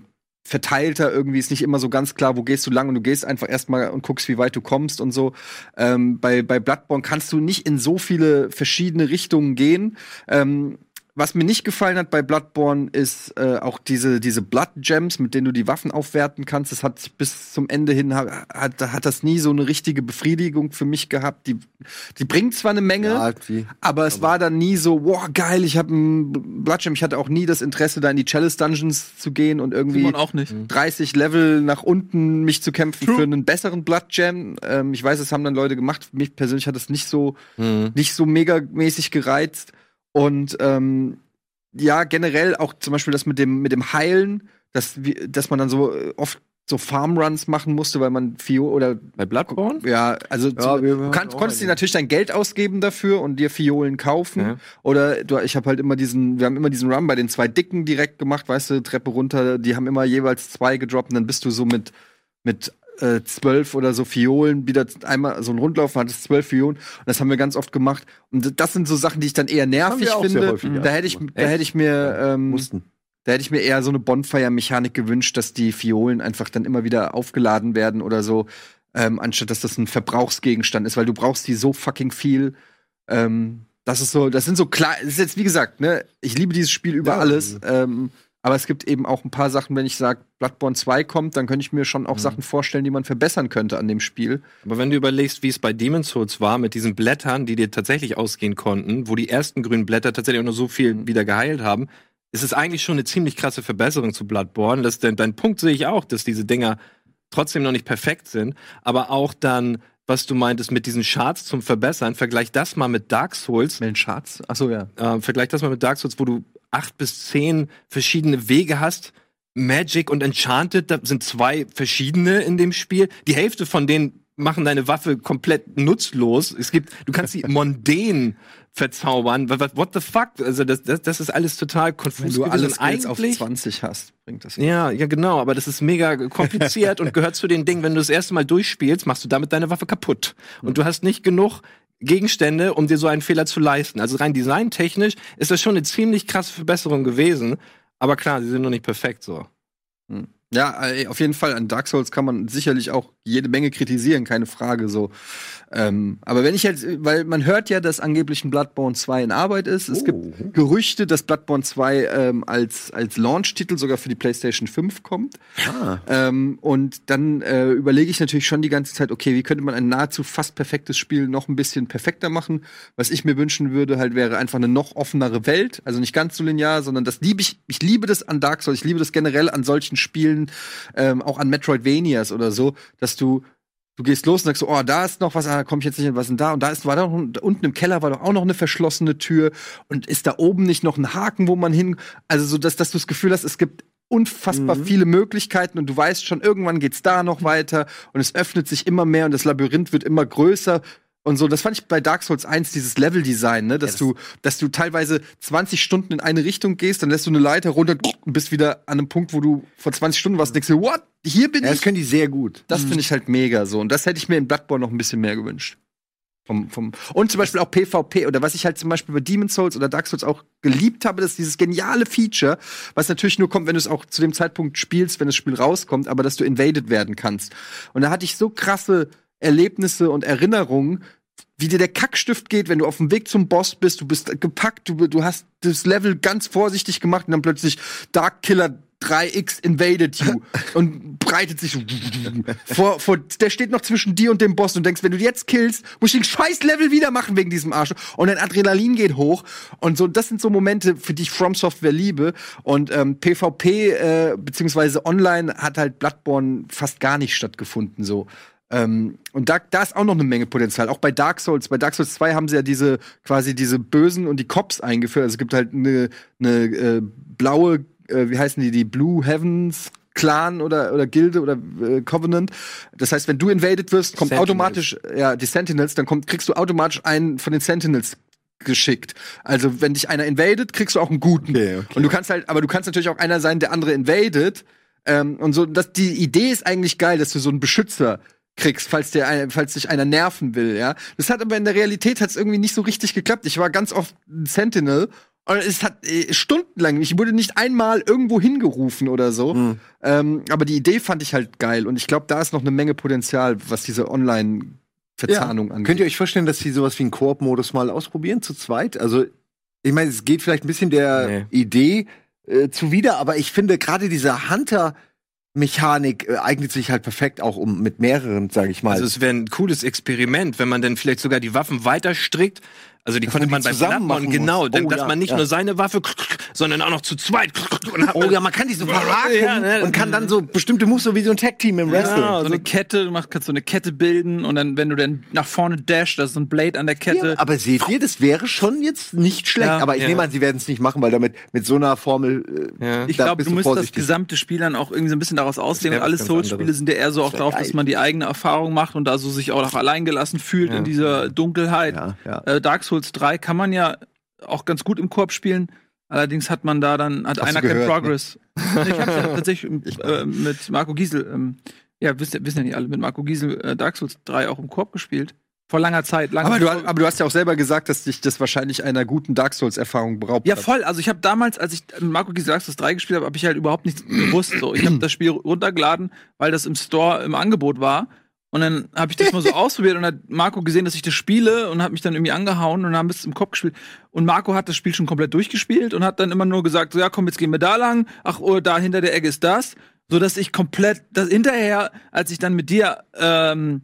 verteilter irgendwie, ist nicht immer so ganz klar, wo gehst du lang und du gehst einfach erstmal und guckst, wie weit du kommst und so. Ähm, bei, bei Bloodborne kannst du nicht in so viele verschiedene Richtungen gehen. Ähm, was mir nicht gefallen hat bei Bloodborne ist äh, auch diese, diese Blood Gems, mit denen du die Waffen aufwerten kannst. Das hat bis zum Ende hin hat, hat, hat das nie so eine richtige Befriedigung für mich gehabt. Die, die bringt zwar eine Menge, Ja, wie- aber es war dann nie so, wow, geil, ich habe ein Bloodgem. Ich hatte auch nie das Interesse, da in die Chalice Dungeons zu gehen und irgendwie Simon auch nicht. 30 Level nach unten mich zu kämpfen für einen besseren Bloodgem. Ähm, ich weiß, es haben dann Leute gemacht. Mich persönlich hat das nicht so, nicht so megamäßig gereizt. Und ähm, ja, generell auch zum Beispiel das mit dem, mit dem Heilen, dass, dass man dann so äh, oft so Farmruns machen musste, weil man Fio oder bei Bloodborne? ja, also Ja, zu, du auch konntest dir natürlich dein Geld ausgeben dafür und dir Fiolen kaufen. Ja. Oder du, ich habe halt immer diesen, wir haben immer diesen Run bei den zwei Dicken direkt gemacht, weißt du, Treppe runter, die haben immer jeweils zwei gedroppt und dann bist du so mit, mit äh, zwölf oder so Fiolen wieder einmal so einen Rundlauf, hattest zwölf Fiolen und das haben wir ganz oft gemacht. Und das sind so Sachen, die ich dann eher nervig finde. häufig, da hätte ich, da hätte ich mir ähm, mussten. da hätte ich mir eher so eine Bonfire-Mechanik gewünscht, dass die Fiolen einfach dann immer wieder aufgeladen werden oder so, ähm, anstatt dass das ein Verbrauchsgegenstand ist, weil du brauchst die so fucking viel. Ähm, das ist so, das sind so klar, das ist jetzt wie gesagt, ne, ich liebe dieses Spiel über Ja. alles, ähm, Aber es gibt eben auch ein paar Sachen, wenn ich sage, Bloodborne 2 kommt, dann könnte ich mir schon auch Sachen vorstellen, die man verbessern könnte an dem Spiel. Aber wenn du überlegst, wie es bei Demon's Souls war, mit diesen Blättern, die dir tatsächlich ausgehen konnten, wo die ersten grünen Blätter tatsächlich auch nur so viel wieder geheilt haben, ist es eigentlich schon eine ziemlich krasse Verbesserung zu Bloodborne. Das, dein, dein Punkt sehe ich auch, dass diese Dinger trotzdem noch nicht perfekt sind, aber auch dann, was du meintest mit diesen Charts zum Verbessern, vergleich das mal mit Dark Souls. Mit den Charts? Achso, ja. Äh, vergleich das mal mit Dark Souls, wo du acht bis zehn verschiedene Wege hast. Magic und Enchanted, da sind zwei verschiedene in dem Spiel. Die Hälfte von denen machen deine Waffe komplett nutzlos. Es gibt, du kannst sie *laughs* mondän verzaubern. What, what the fuck? Also das, das, das ist alles total konfus. Wenn du gewesen. alle Und Skills auf eigentlich- 20 hast, bringt das. ja, ja, genau, aber das ist mega kompliziert *laughs* und gehört zu den Dingen, wenn du das erste Mal durchspielst, machst du damit deine Waffe kaputt. Und du hast nicht genug Gegenstände, um dir so einen Fehler zu leisten. Also rein designtechnisch ist das schon eine ziemlich krasse Verbesserung gewesen. Aber klar, sie sind noch nicht perfekt so. Ja, äh, auf jeden Fall. An Dark Souls kann man sicherlich auch jede Menge kritisieren, keine Frage so. Ähm, aber wenn ich jetzt, weil man hört ja, dass angeblich ein Bloodborne 2 in Arbeit ist. Es gibt Gerüchte, dass Bloodborne 2 ähm, als, als Launch-Titel sogar für die PlayStation 5 kommt. Ähm, und dann äh, überlege ich natürlich schon die ganze Zeit, okay, wie könnte man ein nahezu fast perfektes Spiel noch ein bisschen perfekter machen? Was ich mir wünschen würde, halt wäre einfach eine noch offenere Welt. Also nicht ganz so linear, sondern das liebe ich. Ich liebe das an Dark Souls. Ich liebe das generell an solchen Spielen, ähm, auch an Metroidvanias oder so, dass du Du gehst los und sagst so, oh, da ist noch was, ah, da komm ich jetzt nicht hin, was denn da? Und da ist, war doch, unten im Keller war doch auch noch eine verschlossene Tür. Und ist da oben nicht noch ein Haken, wo man hin, also so, dass, dass du das Gefühl hast, es gibt unfassbar viele Möglichkeiten und du weißt schon, irgendwann geht's da noch weiter und es öffnet sich immer mehr und das Labyrinth wird immer größer. Und so, das fand ich bei Dark Souls 1, dieses Level-Design, ne, dass du, dass du teilweise 20 Stunden in eine Richtung gehst, dann lässt du eine Leiter runter und bist wieder an einem Punkt, wo du vor 20 Stunden warst und denkst dir, what? Hier bin Ja, ich? das können die sehr gut. Das finde ich halt mega so. Und das hätte ich mir in Bloodborne noch ein bisschen mehr gewünscht. Vom, vom und zum Beispiel auch PvP oder was ich halt zum Beispiel bei Demon's Souls oder Dark Souls auch geliebt habe, das ist dieses geniale Feature, was natürlich nur kommt, wenn du es auch zu dem Zeitpunkt spielst, wenn das Spiel rauskommt, aber dass du invaded werden kannst. Und da hatte ich so krasse Erlebnisse und Erinnerungen, wie dir der Kackstift geht, wenn du auf dem Weg zum Boss bist, du bist gepackt, du, du hast das Level ganz vorsichtig gemacht und dann plötzlich Dark Killer 3x invaded you *laughs* und breitet sich vor, vor, der steht noch zwischen dir und dem Boss und denkst, wenn du jetzt killst, musst du den scheiß Level wieder machen wegen diesem Arsch. Und dein Adrenalin geht hoch. Und so, das sind so Momente, für die ich From Software liebe. Und ähm, PvP äh, beziehungsweise online hat halt Bloodborne fast gar nicht stattgefunden so. Ähm, und da, da ist auch noch eine Menge Potenzial. Auch bei Dark Souls. Bei Dark Souls 2 haben sie ja diese, quasi diese Bösen und die Cops eingeführt. Also es gibt halt eine, eine äh, blaue, äh, wie heißen die, die Blue Heavens Clan oder, oder Gilde oder äh, Covenant. Das heißt, wenn du invaded wirst, kommt Sentinels. automatisch, ja, die Sentinels, dann kommt, kriegst du automatisch einen von den Sentinels geschickt. Also, wenn dich einer invadet, kriegst du auch einen guten. Okay, okay. Und du kannst halt, aber du kannst natürlich auch einer sein, der andere invadet. Ähm, und so, das, die Idee ist eigentlich geil, dass du so einen Beschützer kriegst, falls der, ein- falls dich einer nerven will, ja. Das hat aber in der Realität hat's irgendwie nicht so richtig geklappt. Ich war ganz oft ein Sentinel und es hat äh, stundenlang, ich wurde nicht einmal irgendwo hingerufen oder so. Ähm, aber die Idee fand ich halt geil und ich glaube, da ist noch eine Menge Potenzial, was diese Online-Verzahnung angeht. Könnt ihr euch vorstellen, dass sie sowas wie einen Koop-Modus mal ausprobieren, zu zweit? Also, ich meine, es geht vielleicht ein bisschen der Nee. Idee äh, zuwider, aber ich finde gerade diese Hunter-Mechanik äh, eignet sich halt perfekt auch um mit mehreren, sage ich mal. Also es wäre ein cooles Experiment, wenn man dann vielleicht sogar die Waffen weiter strickt. Also die Dass konnte man man die bei zusammen Bloodborne machen genau, denn, Oh, dass ja, man nicht ja. nur seine Waffe, *laughs* sondern auch noch zu zweit. *laughs* Oh man- ja, man kann die so verhaken Ja, ne? und kann dann so bestimmte Moves, so wie so ein Tag-Team im Wrestling. Ja, so eine Kette, du machst, kannst so eine Kette bilden und dann, wenn du dann nach vorne dash, da ist so ein Blade an der Kette. Ja, aber seht ihr, das wäre schon jetzt nicht schlecht. Ja, aber ich ja. nehme an, sie werden es nicht machen, weil damit mit so einer Formel. Äh, Ja. ich glaube, du musst das gesamte Spiel dann auch irgendwie so ein bisschen daraus auslegen. Und alle Souls-Spiele sind ja eher so auch darauf, dass man die eigene Erfahrung macht und da so sich auch alleingelassen fühlt in dieser Dunkelheit. Ja, ja. Äh, Dark Souls 3 kann man ja auch ganz gut im Korb spielen. Allerdings hat man da dann, hat Hast einer du kein gehört, ne? Progress. ich habe ja *laughs* tatsächlich äh, mit Marco Giesel, ähm, ja, wisst ihr, wissen ja nicht alle, mit Marco Giesel äh, Dark Souls 3 auch im Korb gespielt. Vor langer Zeit. Lange aber, du, aber du hast ja auch selber gesagt, dass dich das wahrscheinlich einer guten Dark Souls-Erfahrung beraubt Ja, hat. voll. Also ich habe damals, als ich mit Marco Giesel Dark Souls 3 gespielt habe, habe ich halt überhaupt nichts gewusst. So. Ich habe *clears throat* das Spiel runtergeladen, weil das im Store im Angebot war. Und dann habe ich das mal so *laughs* ausprobiert und hat Marco gesehen, dass ich das spiele und hat mich dann irgendwie angehauen und haben bis im Kopf gespielt. Und Marco hat das Spiel schon komplett durchgespielt und hat dann immer nur gesagt, so, ja, komm, jetzt gehen wir da lang. Ach, oh, da hinter der Ecke ist das. So dass ich komplett, das hinterher, als ich dann mit dir ähm,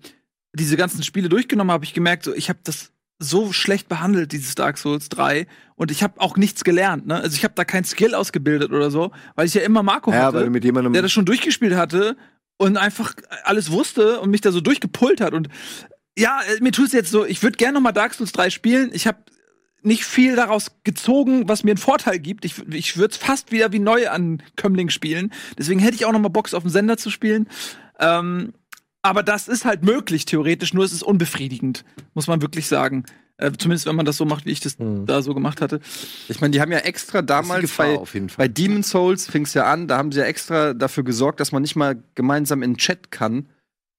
diese ganzen Spiele durchgenommen habe, ich gemerkt, so, ich habe das so schlecht behandelt, dieses Dark Souls 3. Und ich habe auch nichts gelernt. Ne? Also ich habe da kein Skill ausgebildet oder so, weil ich ja immer Marco Ja, hatte, der das schon durchgespielt hatte und einfach alles wusste und mich da so durchgepult hat. Und ja, äh, mir tut es jetzt so, ich würde gerne noch mal Dark Souls 3 spielen. Ich habe nicht viel daraus gezogen, was mir einen Vorteil gibt. Ich, ich würde es fast wieder wie Neuankömmling spielen. Deswegen hätte ich auch noch mal Box auf dem Sender zu spielen. Ähm, aber das ist halt möglich, theoretisch, nur es ist unbefriedigend, muss man wirklich sagen. Äh, zumindest wenn man das so macht, wie ich das da so gemacht hatte. Ich meine, die haben ja extra damals Gefahr bei, auf jeden Fall. bei Demon Souls fing es ja an, da haben sie ja extra dafür gesorgt, dass man nicht mal gemeinsam in den Chat kann,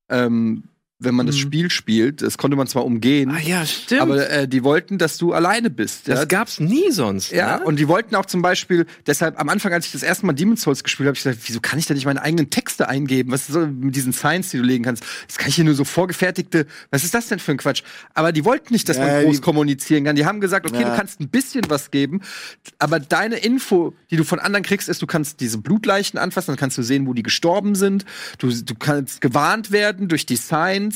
ähm, wenn man das Mhm. Spiel spielt. Das konnte man zwar umgehen, Ah ja, stimmt. aber äh, die wollten, dass du alleine bist. das ja? gab's nie sonst. Ja, ne? und die wollten auch zum Beispiel, deshalb am Anfang, als ich das erste Mal Demon's Souls gespielt habe, habe ich gesagt, wieso kann ich denn nicht meine eigenen Texte eingeben? Was ist so mit diesen Signs, die du legen kannst? Jetzt kann ich hier nur so vorgefertigte, was ist das denn für ein Quatsch? Aber die wollten nicht, dass Ja, man groß die- kommunizieren kann. Die haben gesagt, okay, Ja. du kannst ein bisschen was geben, aber deine Info, die du von anderen kriegst, ist, du kannst diese Blutleichen anfassen, dann kannst du sehen, wo die gestorben sind. Du, du kannst gewarnt werden durch die Signs.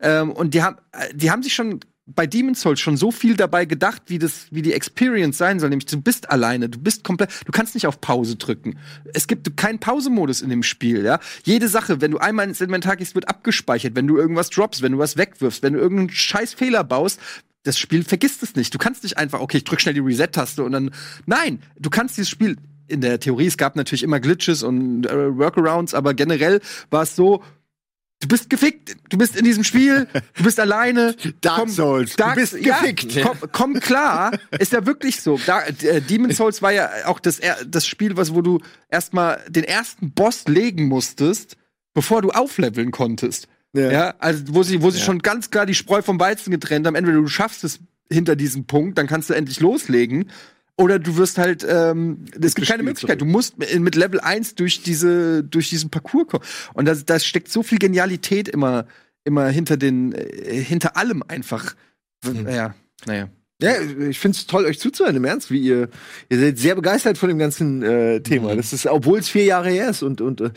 Ähm, und die haben, äh, die haben sich schon bei Demon's Souls schon so viel dabei gedacht, wie das, wie die Experience sein soll. Nämlich, du bist alleine, du bist komplett, du kannst nicht auf Pause drücken. Es gibt keinen Pausemodus in dem Spiel, ja. Jede Sache, wenn du einmal ins Inventar gehst, wird abgespeichert. Wenn du irgendwas droppst, wenn du was wegwirfst, wenn du irgendeinen scheiß Fehler baust, das Spiel vergisst es nicht. Du kannst nicht einfach, okay, ich drück schnell die Reset-Taste und dann, nein, du kannst dieses Spiel, in der Theorie, es gab natürlich immer Glitches und äh, Workarounds, aber generell war es so, Du bist gefickt. Du bist in diesem Spiel. Du bist alleine. *laughs* Dark Souls, du bist gefickt. Ja, komm, komm klar. Ist ja wirklich so. Da, äh, Demon *laughs* Souls war ja auch das, das Spiel, was, wo du erstmal den ersten Boss legen musstest, bevor du aufleveln konntest. Ja. Ja, also wo sie, wo sie schon ganz klar die Spreu vom Weizen getrennt haben. Entweder du schaffst es hinter diesem Punkt, dann kannst du endlich loslegen. Oder du wirst halt, ähm, es gibt keine Möglichkeit. Du musst mit Level 1 durch diese, durch diesen Parcours kommen. Und da das steckt so viel Genialität immer, immer hinter den, äh, hinter allem einfach. Naja, naja. Ja, ich find's toll, euch zuzuhören, im Ernst, wie ihr, ihr seid sehr begeistert von dem ganzen äh, Thema. Das ist, obwohl es vier Jahre her ist und, und äh,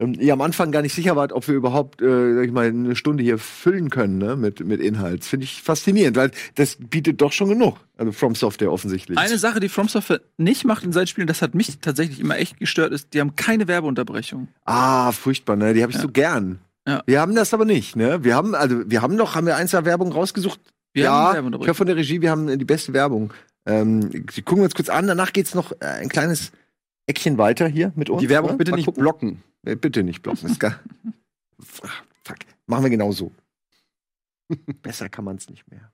ähm, ihr am Anfang gar nicht sicher wart, ob wir überhaupt, äh, sag ich mal, eine Stunde hier füllen können, ne, mit, mit Inhalt. Das Finde ich faszinierend, weil das bietet doch schon genug. Also From Software offensichtlich. Eine Sache, die From Software nicht macht in seinen Spielen, das hat mich tatsächlich immer echt gestört, ist, die haben keine Werbeunterbrechung. Ah, furchtbar, ne? Die habe ich so gern. Ja. Wir haben das aber nicht, ne? Wir haben, also wir haben noch, haben wir eins der Werbung rausgesucht? Wir ja, ich höre von der Regie, wir haben äh, die beste Werbung. Ähm, die gucken wir uns kurz an, danach geht's noch äh, ein kleines Eckchen weiter hier mit uns. Die Werbung oder? bitte Mal nicht gucken. blocken. Äh, bitte nicht blocken. Ist gar *laughs* Fuck. Machen wir genau so. *laughs* Besser kann man's nicht mehr.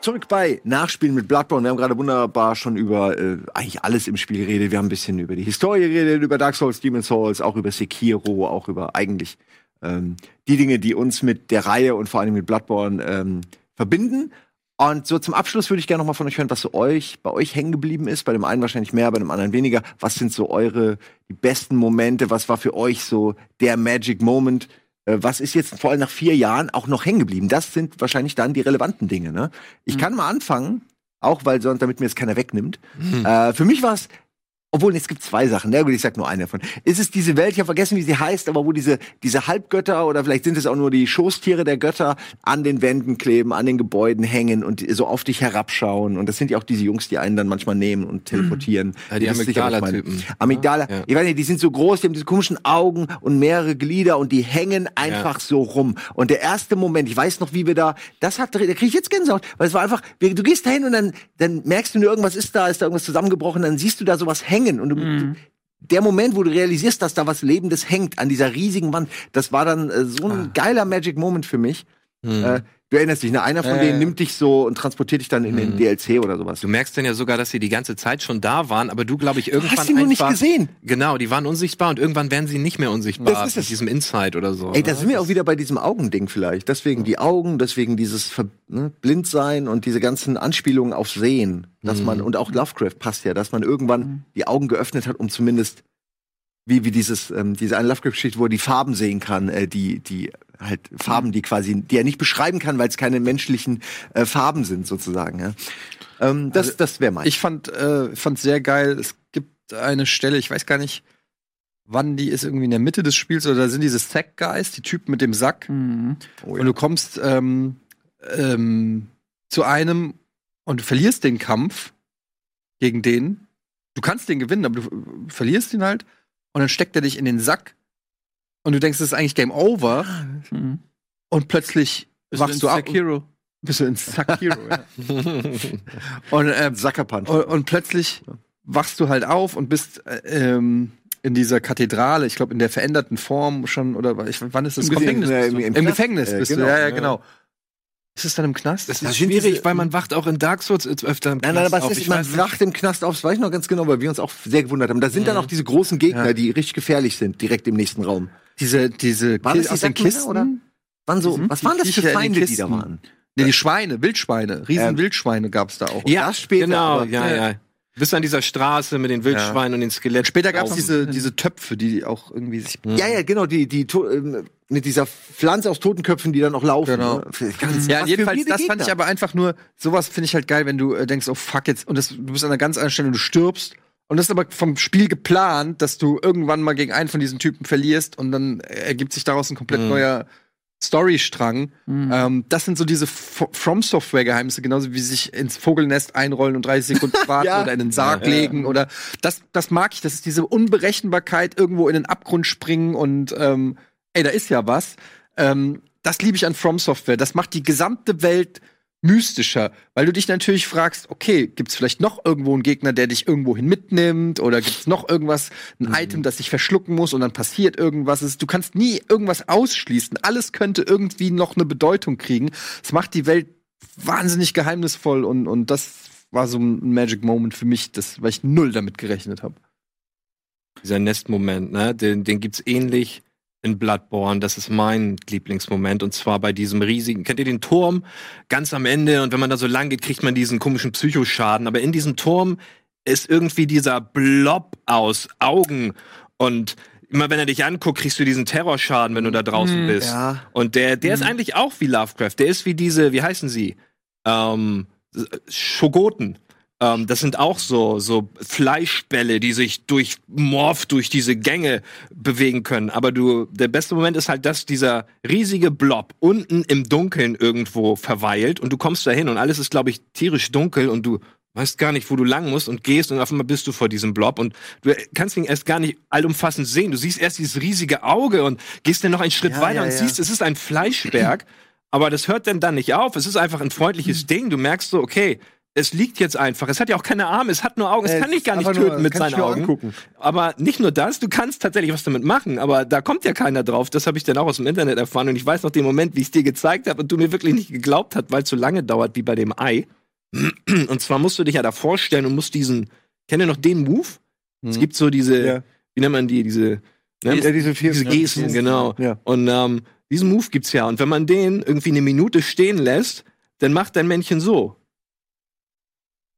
Zurück bei Nachspielen mit Bloodborne. Wir haben gerade wunderbar schon über äh, eigentlich alles im Spiel geredet. Wir haben ein bisschen über die Historie geredet, über Dark Souls, Demon's Souls, auch über Sekiro, auch über eigentlich ähm, die Dinge, die uns mit der Reihe und vor allem mit Bloodborne ähm, verbinden. Und so zum Abschluss würde ich gerne noch mal von euch hören, was so euch bei euch hängen geblieben ist. Bei dem einen wahrscheinlich mehr, bei dem anderen weniger. Was sind so eure die besten Momente? Was war für euch so der Magic Moment? Äh, Was ist jetzt vor allem nach vier Jahren auch noch hängen geblieben? Das sind wahrscheinlich dann die relevanten Dinge. Ne? Ich kann mal anfangen, auch weil sonst, damit mir jetzt keiner wegnimmt. Äh, für mich war es obwohl, es gibt zwei Sachen. Na gut, ich sag nur eine davon. Ist es diese Welt, ich habe vergessen, wie sie heißt, aber wo diese, diese Halbgötter oder vielleicht sind es auch nur die Schoßtiere der Götter an den Wänden kleben, an den Gebäuden hängen und so auf dich herabschauen. Und das sind ja auch diese Jungs, die einen dann manchmal nehmen und teleportieren. Ja, die. Amygdala-Typen. Amygdala. Ja. Ich weiß nicht, die sind so groß, die haben diese komischen Augen und mehrere Glieder und die hängen einfach so rum. Und der erste Moment, ich weiß noch, wie wir da, das hat, da kriege ich jetzt Gänsehaut, weil es war einfach, du gehst dahin und dann, dann merkst du nur, irgendwas ist da, ist da irgendwas zusammengebrochen, dann siehst du da sowas hängen und du, du der Moment, wo du realisierst, dass da was Lebendes hängt an dieser riesigen Wand, das war dann äh, so ein geiler Magic Moment für mich. Hm. Äh, du erinnerst dich, ne? einer von Äh. denen nimmt dich so und transportiert dich dann in den Hm. DLC oder sowas. Du merkst dann ja sogar, dass sie die ganze Zeit schon da waren, aber du, glaube ich, irgendwann hast sie nur nicht gesehen. Genau, die waren unsichtbar und irgendwann werden sie nicht mehr unsichtbar Das ist mit es. diesem Insight oder so. Ey, ne? da sind wir auch wieder bei diesem Augending vielleicht. Deswegen die Augen, deswegen dieses Ver ne, Blindsein und diese ganzen Anspielungen auf Sehen, dass Mhm. man und auch Lovecraft passt ja, dass man irgendwann die Augen geöffnet hat, um zumindest wie wie dieses ähm, diese eine Lovecraft-Geschichte, wo er die Farben sehen kann, äh, die die halt Farben, die quasi, die er nicht beschreiben kann, weil es keine menschlichen äh, Farben sind sozusagen. Ja. Ähm, das das wäre mein. Ich fand äh, fand sehr geil. Es gibt eine Stelle, ich weiß gar nicht, wann die ist, irgendwie in der Mitte des Spiels oder da sind diese Sack Guys, die Typen mit dem Sack. Mhm. Oh ja. Und du kommst ähm, ähm, zu einem und du verlierst den Kampf gegen den. Du kannst den gewinnen, aber du verlierst ihn halt. Und dann steckt er dich in den Sack. Und du denkst, das ist eigentlich Game Over. Mhm. Und plötzlich wachst du ab. und Sekiro. Bist du in Sack Hero. ja. *laughs* Und ähm, und, und plötzlich wachst du halt auf und bist äh, ähm, in dieser Kathedrale, ich glaube in der veränderten Form schon, oder ich, wann ist das? Im Gefängnis bist du. Im. Gefängnis Äh, bist genau, du, ja, ja, ja. Ist es dann im Knast? Das Da ist schwierig, diese- weil man wacht auch in Dark Souls öfter im Nein, nein, Knast aber auf. es ist, man wacht im Knast auf, das weiß ich noch ganz genau, weil wir uns auch sehr gewundert haben. Da sind dann auch diese großen Gegner, Ja. die richtig gefährlich sind, direkt im nächsten Raum. diese, diese Waren das die aus den Kisten, oder? Waren so, Mhm. was waren das Die für Feinde, die da waren? Nee, die Schweine, Wildschweine, riesen Ähm, Wildschweine gab's da auch. Ja, Das später, genau, aber- ja, ja. Bis an dieser Straße mit den Wildschweinen und den Skeletten. Später gab's Augen. diese, diese Töpfe, die auch irgendwie sich. Ja, ja, genau, die, die, to- ähm, mit dieser Pflanze aus Totenköpfen, die dann noch laufen. Genau. Ne? Ganz, Ja, was jedenfalls, das wilde fand ich Gegner. aber einfach nur, sowas finde ich halt geil, wenn du äh, denkst, oh fuck jetzt, und das, du bist an einer ganz anderen Stelle und du stirbst. Und das ist aber vom Spiel geplant, dass du irgendwann mal gegen einen von diesen Typen verlierst und dann ergibt sich daraus ein komplett Mhm. neuer Storystrang. Mhm. Ähm, das sind so diese F From Software Geheimnisse, genauso wie sich ins Vogelnest einrollen und 30 Sekunden *laughs* warten Ja. oder in den Sarg Ja, ja. legen oder das, das mag ich. Das ist diese Unberechenbarkeit, irgendwo in den Abgrund springen und ähm, ey, da ist ja was. Ähm, das liebe ich an From Software. Das macht die gesamte Welt mystischer, weil du dich natürlich fragst, okay, gibt's vielleicht noch irgendwo einen Gegner, der dich irgendwohin mitnimmt oder gibt's noch irgendwas, ein Mhm. Item, das sich verschlucken muss und dann passiert irgendwas. Es- Du kannst nie irgendwas ausschließen. Alles könnte irgendwie noch eine Bedeutung kriegen. Es macht die Welt wahnsinnig geheimnisvoll und, und das war so ein Magic Moment für mich, das, weil ich null damit gerechnet habe. Dieser Nestmoment, ne? Den, den gibt's ähnlich in Bloodborne. Das ist mein Lieblingsmoment. Und zwar bei diesem riesigen, kennt ihr den Turm? Ganz am Ende. Und wenn man da so lang geht, kriegt man diesen komischen Psychoschaden. Aber in diesem Turm ist irgendwie dieser Blob aus Augen. Und immer wenn er dich anguckt, kriegst du diesen Terrorschaden, wenn du da draußen bist. Ja. Und der, der ist eigentlich auch wie Lovecraft. Der ist wie diese, wie heißen sie? Ähm, Schogoten. Ähm, das sind auch so, so Fleischbälle, die sich durch Morph durch diese Gänge bewegen können. Aber du, der beste Moment ist halt, dass dieser riesige Blob unten im Dunkeln irgendwo verweilt und du kommst da hin und alles ist, glaube ich, tierisch dunkel und du weißt gar nicht, wo du lang musst und gehst und auf einmal bist du vor diesem Blob und du kannst ihn erst gar nicht allumfassend sehen. Du siehst erst dieses riesige Auge und gehst dann noch einen Schritt Ja, weiter ja, und ja. siehst, es ist ein Fleischberg. Aber das hört dann dann nicht auf. Es ist einfach ein freundliches Ding. Du merkst so, okay, es liegt jetzt einfach. Es hat ja auch keine Arme, es hat nur Augen. Es Äh, kann dich gar nicht einfach nur- töten mit seinen Augen. angucken. Aber nicht nur das, du kannst tatsächlich was damit machen. Aber da kommt ja keiner drauf. Das habe ich dann auch aus dem Internet erfahren. Und ich weiß noch den Moment, wie ich es dir gezeigt habe und du mir wirklich nicht geglaubt hast, weil es so lange dauert wie bei dem Ei. *clears throat* Und zwar musst du dich ja da vorstellen und musst diesen, kennt ihr noch den Move? Es gibt so diese, Ja. wie nennt man die, diese, ne? Ja, diese vier diese Gesten, genau. Ja. Und ähm, diesen Move gibt's ja. Und wenn man den irgendwie eine Minute stehen lässt, dann macht dein Männchen so.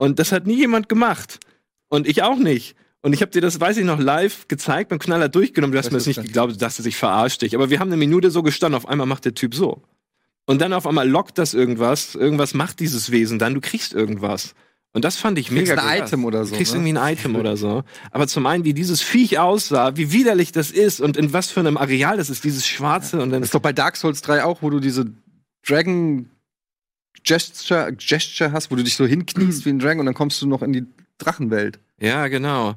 Und das hat nie jemand gemacht. Und ich auch nicht. Und ich habe dir das, weiß ich noch, live gezeigt, beim Knaller durchgenommen. Du hast mir das nicht das? geglaubt, du dachtest, ich verarscht dich. Aber wir haben eine Minute so gestanden, auf einmal macht der Typ so. Und dann auf einmal lockt das irgendwas. Irgendwas macht dieses Wesen dann. Du kriegst irgendwas. Und das fand ich Kriegst mega ein. Item oder so, Du kriegst ne? irgendwie ein Item *laughs* oder so. Aber zum einen, wie dieses Viech aussah, wie widerlich das ist und in was für einem Areal das ist, dieses Schwarze und dann Das ist doch bei Dark Souls 3 auch, wo du diese Dragon Gesture, Gesture hast, wo du dich so hinkniest wie ein Dragon und dann kommst du noch in die Drachenwelt. Ja, genau.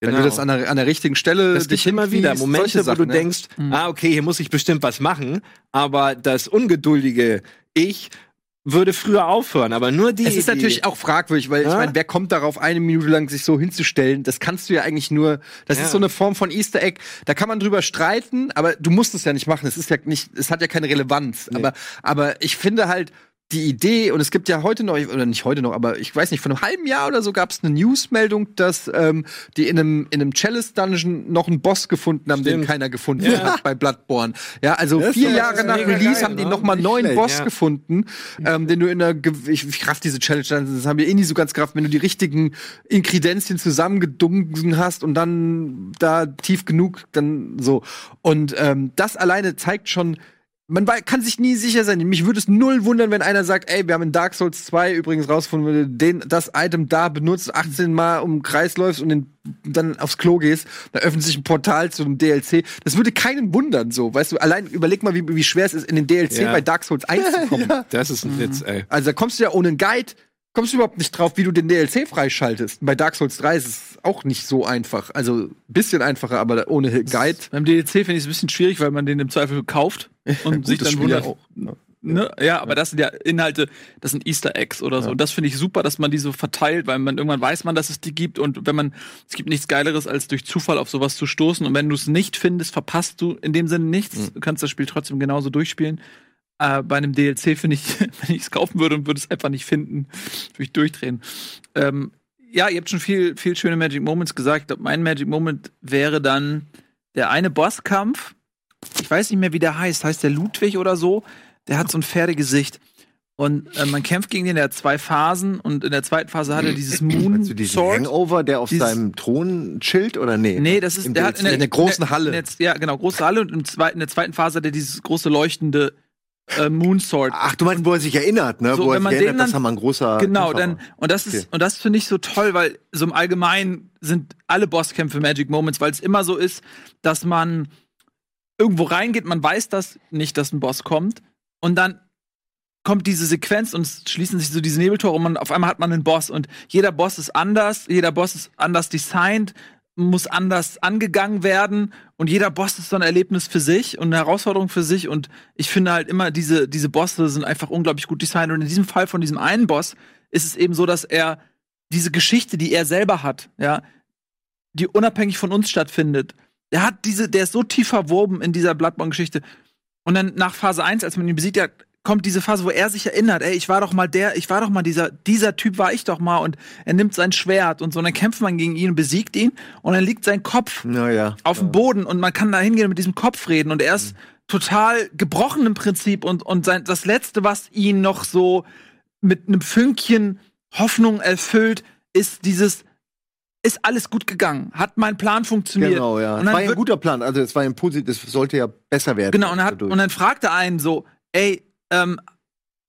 Wenn genau. du das an der, an der richtigen Stelle das dich immer wieder Momente, solche wo du Sachen, ne? denkst, ah, okay, hier muss ich bestimmt was machen, aber das ungeduldige Ich würde früher aufhören, aber nur die. Es ist natürlich auch fragwürdig, weil ich Ja? meine, wer kommt darauf, eine Minute lang sich so hinzustellen? Das kannst du ja eigentlich nur. Das Ja. ist so eine Form von Easter Egg. Da kann man drüber streiten, aber du musst es ja nicht machen. Es ist ja nicht, es hat ja keine Relevanz. Aber, aber ich finde halt die Idee und es gibt ja heute noch oder nicht heute noch, aber ich weiß nicht, vor einem halben Jahr oder so gab es eine Newsmeldung, dass ähm, die in einem in einem Chalice Dungeon noch einen Boss gefunden haben, den Stimmt. keiner gefunden hat bei Bloodborne. Ja, also Das vier Jahre nach Release geil, haben die ne? noch mal einen neuen schlecht, Boss ja. gefunden, ähm, den du in der, ich, ich raff diese Challenge, dann, das haben wir eh nie so ganz gerafft, wenn du die richtigen Inkredenzien zusammengedunken hast und dann da tief genug, dann so. Und ähm, das alleine zeigt schon, man kann sich nie sicher sein. Mich würde es null wundern, wenn einer sagt, ey, wir haben in Dark Souls 2 übrigens rausgefunden, wenn du den, das Item da benutzt, 18 Mal um den Kreis läufst und den, dann aufs Klo gehst, da öffnet sich ein Portal zu einem DLC. Das würde keinen wundern, so. Weißt du, allein überleg mal, wie, wie schwer es ist, in den DLC Ja. bei Dark Souls *laughs* 1 zu kommen. Das ist ein Witz, ey. Also da kommst du ja ohne einen Guide, kommst du überhaupt nicht drauf, wie du den DLC freischaltest. Bei Dark Souls 3 ist es auch nicht so einfach. Also ein bisschen einfacher, aber ohne Guide. Beim DLC finde ich es ein bisschen schwierig, weil man den im Zweifel kauft *laughs* und sich dann ja wundert. auch, Ne? Ja, aber das sind ja Inhalte, das sind Easter Eggs oder so. Und das finde ich super, dass man die so verteilt, weil man irgendwann weiß man, dass es die gibt. Und wenn man, es gibt nichts Geileres, als durch Zufall auf sowas zu stoßen. Und wenn du es nicht findest, verpasst du in dem Sinne nichts. Du kannst das Spiel trotzdem genauso durchspielen. Äh, bei einem DLC finde ich, *laughs* wenn ich es kaufen würde und würde es einfach nicht finden, würde ich durchdrehen. Ähm, ja, ihr habt schon viel, viel schöne Magic Moments gesagt. Ich glaub, mein Magic Moment wäre dann der eine Bosskampf. Ich weiß nicht mehr, wie der heißt. Heißt der Ludwig oder so? Der hat so ein Pferdegesicht. Und äh, man kämpft gegen den, der hat zwei Phasen. Und in der zweiten Phase hat er dieses Moon du diesen Sword. Hangover, der auf seinem Thron chillt oder nee? Nee, das ist, der hat in der, in der großen Halle. In der, ja, genau, große Halle. Und im zweiten, in der zweiten Phase hat er dieses große leuchtende äh, Moon Sword. Ach, du meinst, wo er sich erinnert, ne? So, wo er sich erinnert, dann- er mal ein großer Genau, Kämpfer dann, war. und das ist, Okay. und das finde ich so toll, weil so im Allgemeinen sind alle Bosskämpfe Magic Moments, weil es immer so ist, dass man irgendwo reingeht, man weiß das nicht, dass ein Boss kommt, und dann kommt diese Sequenz und es schließen sich so diese Nebeltore und man, auf einmal hat man einen Boss und jeder Boss ist anders, jeder Boss ist anders designt, muss anders angegangen werden und jeder Boss ist so ein Erlebnis für sich und eine Herausforderung für sich und ich finde halt immer diese, diese Bosse sind einfach unglaublich gut designt und in diesem Fall von diesem einen Boss ist es eben so, dass er diese Geschichte, die er selber hat, ja, die unabhängig von uns stattfindet, der hat diese, der ist so tief verwoben in dieser Bloodborne-Geschichte. Und dann nach Phase 1, als man ihn besiegt hat, kommt diese Phase, wo er sich erinnert, ey, ich war doch mal der, ich war doch mal dieser, dieser Typ war ich doch mal und er nimmt sein Schwert und so, und dann kämpft man gegen ihn und besiegt ihn und dann liegt sein Kopf Naja. auf dem Boden und man kann da hingehen und mit diesem Kopf reden und er ist Mhm. total gebrochen im Prinzip und, und sein, das Letzte, was ihn noch so mit einem Fünkchen Hoffnung erfüllt, ist dieses, ist alles gut gegangen, hat mein Plan funktioniert. Genau, ja. Und Es war ja ein guter Plan. Also es war ein positiv, das sollte ja besser werden. Genau, und, hat, und dann fragt er einen so, ey, ähm,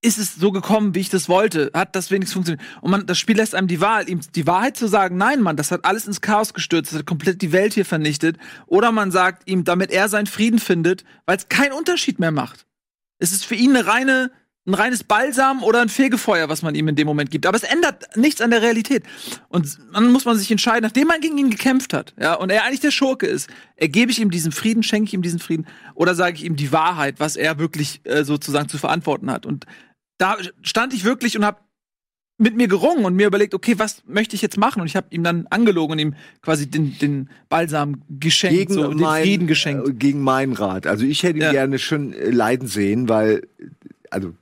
ist es so gekommen, wie ich das wollte? Hat das wenigstens funktioniert? Und man, das Spiel lässt einem die Wahl, ihm die Wahrheit zu sagen, nein, Mann, das hat alles ins Chaos gestürzt, das hat komplett die Welt hier vernichtet. Oder man sagt ihm, damit er seinen Frieden findet, weil es keinen Unterschied mehr macht. Es ist für ihn eine reine, ein reines Balsam oder ein Fegefeuer, was man ihm in dem Moment gibt. Aber es ändert nichts an der Realität. Und dann muss man sich entscheiden, nachdem man gegen ihn gekämpft hat, ja, und er eigentlich der Schurke ist, ergebe ich ihm diesen Frieden, schenke ich ihm diesen Frieden, oder sage ich ihm die Wahrheit, was er wirklich äh, sozusagen zu verantworten hat. Und da stand ich wirklich und habe mit mir gerungen und mir überlegt, okay, was möchte ich jetzt machen? Und ich habe ihm dann angelogen und ihm quasi den, den Balsam geschenkt, gegen, so, den mein, Frieden geschenkt. äh, gegen meinen Rat. Also ich hätte ihn Ja. gerne schon äh, leiden sehen, weil, also,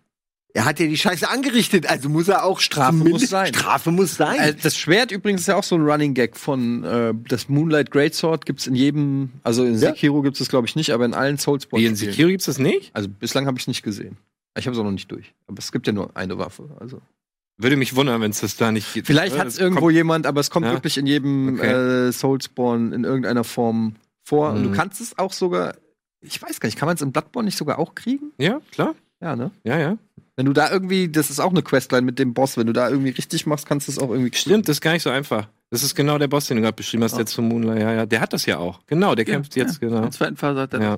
er hat ja die Scheiße angerichtet, also muss er auch Strafe muss sein. Strafe muss sein. Äh, Das Schwert übrigens ist ja auch so ein Running Gag von äh, das Moonlight Greatsword gibt's in jedem, also in Ja. Sekiro gibt's es glaube ich nicht, aber in allen Soulsborne. Wie in Sekiro gibt's das nicht? Also bislang habe ich es nicht gesehen. Ich habe es auch noch nicht durch. Aber es gibt ja nur eine Waffe. Also Würde mich wundern, wenn es das da nicht gibt. vielleicht Ja, hat es irgendwo jemand, aber es kommt Ja. wirklich in jedem Okay. äh, Soulsborne in irgendeiner Form vor. Und du Mhm. kannst es auch sogar, ich weiß gar nicht, kann man es in Bloodborne nicht sogar auch kriegen? Ja, klar. Ja, ne? Ja, ja. Wenn du da irgendwie, das ist auch eine Questline mit dem Boss, wenn du da irgendwie richtig machst, kannst du es auch irgendwie kriegen. Stimmt, das ist gar nicht so einfach. Das ist genau der Boss, den du gerade beschrieben hast, Ah. der zum Moonlight. Ja, ja. Der hat das ja auch. Genau, der kämpft jetzt, genau. der zweiten Phase hat er Ja.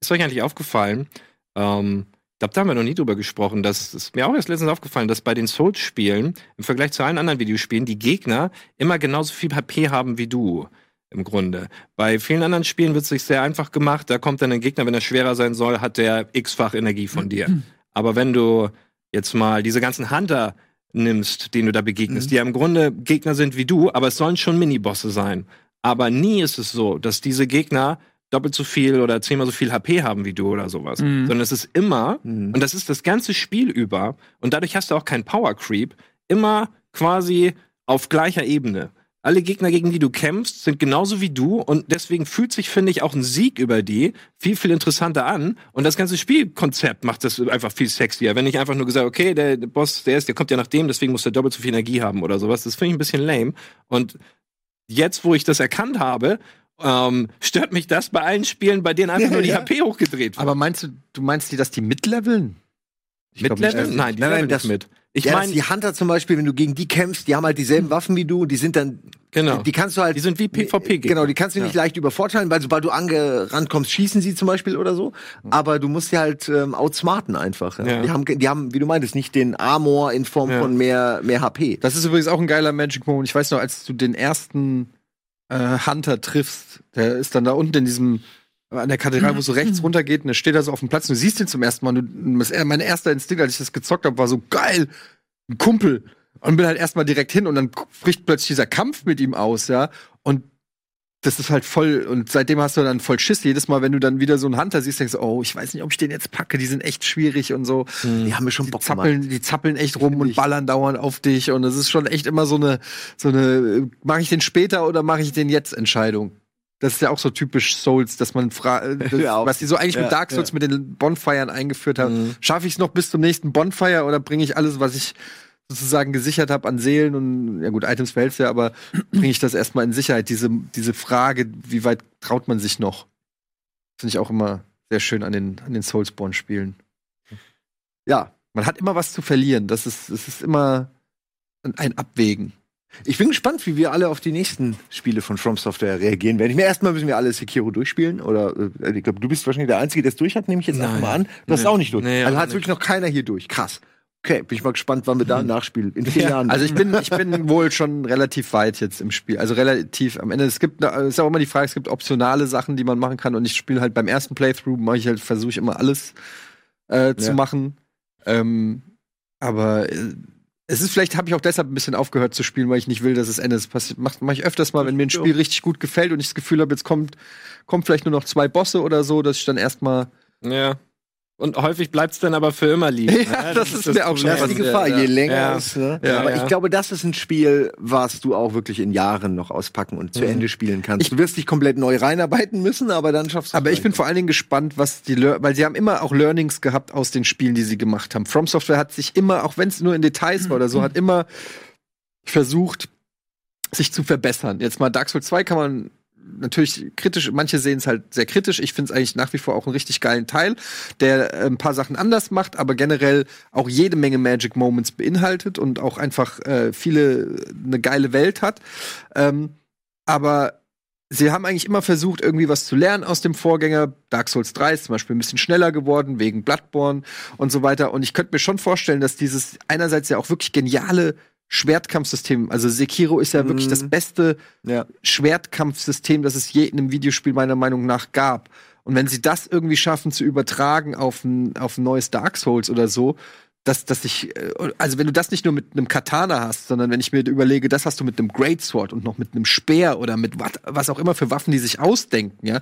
Ist euch eigentlich aufgefallen? Ähm, ich glaube, da haben wir noch nie drüber gesprochen. Das ist mir auch erst letztens aufgefallen, dass bei den Souls-Spielen im Vergleich zu allen anderen Videospielen die Gegner immer genauso viel HP haben wie du. Im Grunde. Bei vielen anderen Spielen wird es sich sehr einfach gemacht. Da kommt dann ein Gegner, wenn er schwerer sein soll, hat der x-fach Energie von *clears throat* dir. Aber wenn du jetzt mal diese ganzen Hunter nimmst, denen du da begegnest, die ja im Grunde Gegner sind wie du, aber es sollen schon Minibosse sein. Aber nie ist es so, dass diese Gegner doppelt so viel oder zehnmal so viel HP haben wie du oder sowas. Sondern es ist immer, und das ist das ganze Spiel über, und dadurch hast du auch keinen Power Creep, immer quasi auf gleicher Ebene. Alle Gegner, gegen die du kämpfst, sind genauso wie du und deswegen fühlt sich, finde ich, auch ein Sieg über die viel, viel interessanter an. Und das ganze Spielkonzept macht das einfach viel sexier. Wenn ich einfach nur gesagt, okay, der Boss, der ist, der kommt ja nach dem, deswegen muss der doppelt so viel Energie haben oder sowas. Das finde ich ein bisschen lame. Und jetzt, wo ich das erkannt habe, ähm, stört mich das bei allen Spielen, bei denen einfach Ja, *laughs* nur die ja. HP hochgedreht wird. Aber meinst du, du meinst die, dass die mitleveln? Ich glaub nicht, Mitleveln? dass- Nein, die Nein, nein, leveln das- nicht mit. Ich ja, meine, die Hunter zum Beispiel, wenn du gegen die kämpfst, die haben halt dieselben Waffen wie du, die sind dann, genau. die kannst du halt, Die sind wie PvP-Gegner. Genau, die kannst du nicht leicht übervorteilen, weil sobald du angerannt kommst, schießen sie zum Beispiel oder so. Aber du musst sie halt ähm, outsmarten einfach. Ja. Ja. Die haben, die haben, wie du meintest, nicht den Armor in Form Ja. von mehr, mehr HP. Das ist übrigens auch ein geiler Magic Moment. Ich weiß noch, als du den ersten äh, Hunter triffst, der ist dann da unten in diesem an der Kathedrale, wo es so rechts runtergeht, und der steht da so auf dem Platz und du siehst ihn zum ersten Mal. Und du, mein erster Instinkt, als ich das gezockt habe, war so geil, ein Kumpel. Und bin halt erstmal direkt hin und dann bricht plötzlich dieser Kampf mit ihm aus, ja. Und das ist halt voll, und seitdem hast du dann voll Schiss. Jedes Mal, wenn du dann wieder so einen Hunter siehst, denkst du, oh, ich weiß nicht, ob ich den jetzt packe, die sind echt schwierig und so. Die haben mir schon Die Bock zappeln, die zappeln echt rum und ballern dauernd auf dich und es ist schon echt immer so eine, so eine, mache ich den später oder mache ich den jetzt Entscheidung. Das ist ja auch so typisch Souls, dass man fragt, *laughs* Ja, auch. was die so eigentlich Ja, mit Dark Souls mit den Bonfiren eingeführt haben. Schaffe ich es noch bis zum nächsten Bonfire oder bringe ich alles, was ich sozusagen gesichert habe an Seelen und ja gut, Items behältst du ja, aber *clears throat* bringe ich das erstmal in Sicherheit? Diese, diese Frage, wie weit traut man sich noch? Finde ich auch immer sehr schön an den, an den Soulsborne-Spielen. Ja. Man hat immer was zu verlieren. Das ist, das ist immer ein Abwägen. Ich bin gespannt, wie wir alle auf die nächsten Spiele von From Software reagieren werden. Ich mir erstmal müssen wir alle Sekiro durchspielen. Oder äh, ich glaube, du bist wahrscheinlich der Einzige, der es durch hat, nehme ich jetzt einfach Nein. mal an. Du hast es auch nicht durch. Nee, also hat wirklich noch keiner hier durch. Krass. Okay, bin ich mal gespannt, wann wir da nachspielen. In vier Jahren. Also ich bin, ich bin *laughs* wohl schon relativ weit jetzt im Spiel. Also relativ am Ende. Es gibt, es ist auch immer die Frage, es gibt optionale Sachen, die man machen kann. Und ich spiele halt beim ersten Playthrough, mache ich halt, versuche ich immer alles äh, zu Ja. machen. Ähm, aber äh, es ist vielleicht, habe ich auch deshalb ein bisschen aufgehört zu spielen, weil ich nicht will, dass es endet. Das passiert, mache mach ich öfters mal, wenn mir ein Spiel richtig gut gefällt und ich das Gefühl habe, jetzt kommt, kommt vielleicht nur noch zwei Bosse oder so, dass ich dann erstmal Ja. Und häufig bleibt's dann aber für immer liegen. *laughs* Ja, das ist mir auch schon das ist die Gefahr, ja. je länger Ja. es. Ne? Ja, Aber ich glaube, das ist ein Spiel, was du auch wirklich in Jahren noch auspacken und zu Ende spielen kannst. du wirst dich komplett neu reinarbeiten müssen, aber dann schaffst du Aber ich bin vor allen Dingen gespannt, was die, Lear- weil sie haben immer auch Learnings gehabt aus den Spielen, die sie gemacht haben. From Software hat sich immer, auch wenn es nur in Details war oder so, hat immer versucht, sich zu verbessern. Jetzt mal Dark Souls 2 kann man natürlich kritisch, manche sehen es halt sehr kritisch. Ich finde es eigentlich nach wie vor auch einen richtig geilen Teil, der äh, ein paar Sachen anders macht, aber generell auch jede Menge Magic Moments beinhaltet und auch einfach äh, viele eine geile Welt hat. Ähm, aber sie haben eigentlich immer versucht, irgendwie was zu lernen aus dem Vorgänger. Dark Souls 3 ist zum Beispiel ein bisschen schneller geworden, wegen Bloodborne und so weiter. Und ich könnte mir schon vorstellen, dass dieses einerseits ja auch wirklich geniale Schwertkampfsystem, also Sekiro ist ja wirklich das beste Ja. Schwertkampfsystem, das es je in einem Videospiel meiner Meinung nach gab. Und wenn sie das irgendwie schaffen zu übertragen auf ein, auf ein neues Dark Souls oder so, dass, dass ich, äh, also wenn du das nicht nur mit einem Katana hast, sondern wenn ich mir überlege, das hast du mit einem Greatsword und noch mit einem Speer oder mit wat, was auch immer für Waffen die sich ausdenken, ja,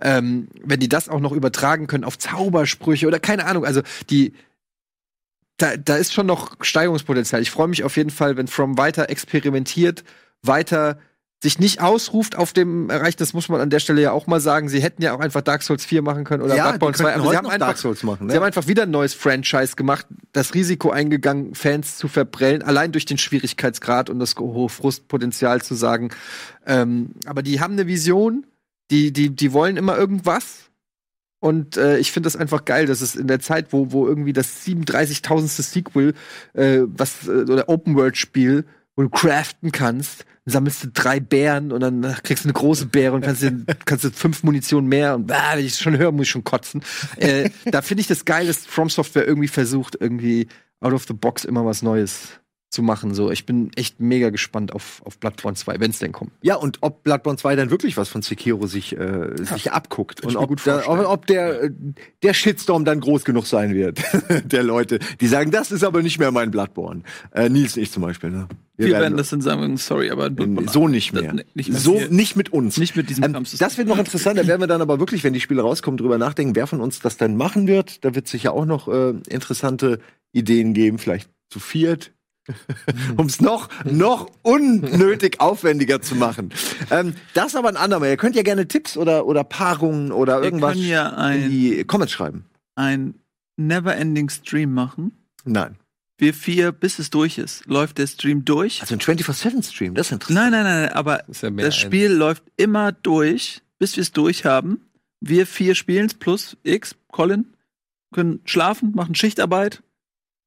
ähm, wenn die das auch noch übertragen können auf Zaubersprüche oder keine Ahnung, also die, da, da ist schon noch Steigerungspotenzial. Ich freue mich auf jeden Fall, wenn From weiter experimentiert, weiter sich nicht ausruft auf dem Erreicht, das muss man an der Stelle ja auch mal sagen. Sie hätten ja auch einfach Dark Souls 4 machen können oder Ja, Bloodborne die 2, könnten aber sie haben einfach Dark Souls machen, ne? Sie haben einfach wieder ein neues Franchise gemacht, das Risiko eingegangen, Fans zu verprellen, allein durch den Schwierigkeitsgrad und das hohe Frustpotenzial zu sagen. Ähm, aber die haben eine Vision, die, die, die wollen immer irgendwas. Und äh, ich finde das einfach geil, dass es in der Zeit, wo, wo irgendwie das 37.000. Sequel, äh, was, äh, oder Open-World-Spiel, wo du craften kannst, sammelst du drei Bären und dann kriegst du eine große Beere und kannst dir, *laughs* kannst du fünf Munition mehr und bah, wenn ich es schon höre, muss ich schon kotzen. Äh, *laughs* da finde ich das geil, dass From Software irgendwie versucht, irgendwie out of the box immer was Neues zu machen. So, ich bin echt mega gespannt auf, auf Bloodborne 2, wenn es denn kommt. Ja, und ob Bloodborne 2 dann wirklich was von Sekiro sich, äh, sich abguckt. Und ob, gut da, ob, ob der, äh, der Shitstorm dann groß genug sein wird. *laughs* der Leute, die sagen, das ist aber nicht mehr mein Bloodborne. Äh, Nils nicht zum Beispiel. Ne? Wir Wir werden das dann sagen, sorry, aber so nicht Das- mehr. nee, nicht mehr. so nicht mit uns. Nicht mit diesem ähm. Das wird noch interessant. Da werden wir dann aber wirklich, wenn die Spiele rauskommen, drüber nachdenken, wer von uns das dann machen wird. Da wird es sicher auch noch äh, interessante Ideen geben, vielleicht zu viert. *laughs* um es noch, noch unnötig aufwendiger zu machen. Ähm, das aber ein andermal. Ihr könnt ja gerne Tipps oder, oder Paarungen oder Wir irgendwas können ja in ein, die Comments schreiben. ein Never-Ending Stream machen. Nein. Wir vier, bis es durch ist. Läuft der Stream durch? Also ein 24-7-Stream, das ist interessant. Nein, nein, nein, nein, aber Das ja das ein- Spiel läuft immer durch, bis wir es durch haben. Wir vier spielen es plus X, Colin, können schlafen, machen Schichtarbeit,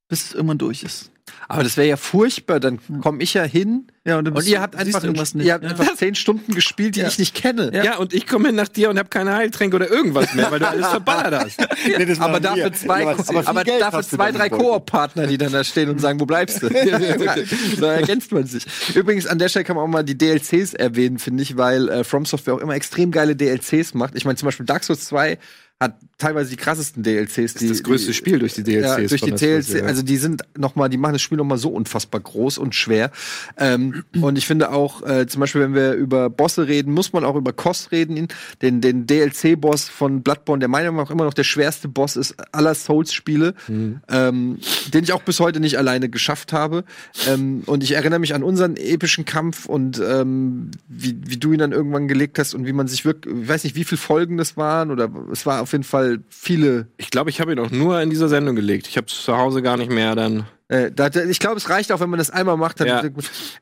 bis es irgendwann durch ist. Aber das wäre ja furchtbar, dann komme ich ja hin Ja, und, und ihr habt einfach, irgendwas ihr nicht. habt Ja. einfach zehn Stunden gespielt, die Ja. ich nicht kenne. Ja. und ich komme hin nach dir und habe keine Heiltränke oder irgendwas mehr, weil du alles verballert hast. *laughs* Nee, Aber dafür zwei, Ja, aber, Geld dafür zwei drei. Koop-Partner, die dann da stehen und sagen, wo bleibst du? *laughs* da ergänzt man sich. Übrigens, an der Stelle kann man auch mal die DLCs erwähnen, finde ich, weil äh, From Software auch immer extrem geile DLCs macht. Ich meine, zum Beispiel Dark Souls 2 hat teilweise die krassesten DLCs. Die, das größte die, Spiel durch die DLCs. Ja, durch die von der Switch, DLC, ja. also die sind noch mal, die machen das Spiel noch mal so unfassbar groß und schwer. Ähm, und ich finde auch, äh, zum Beispiel, wenn wir über Bosse reden, muss man auch über Kost reden. Den, den DLC-Boss von Bloodborne, der meiner Meinung nach immer noch der schwerste Boss ist aller Souls-Spiele, Mhm. ähm, den ich auch bis heute nicht alleine geschafft habe. Ähm, und ich erinnere mich an unseren epischen Kampf und ähm, wie, wie du ihn dann irgendwann gelegt hast und wie man sich wirklich, ich weiß nicht, wie viele Folgen das waren oder es war auf jeden Fall viele Ich glaube, ich habe ihn auch nur in dieser Sendung gelegt. Ich habe zu Hause gar nicht mehr dann. Äh, da, ich glaube, es reicht auch, wenn man das einmal macht. Dann, Ja.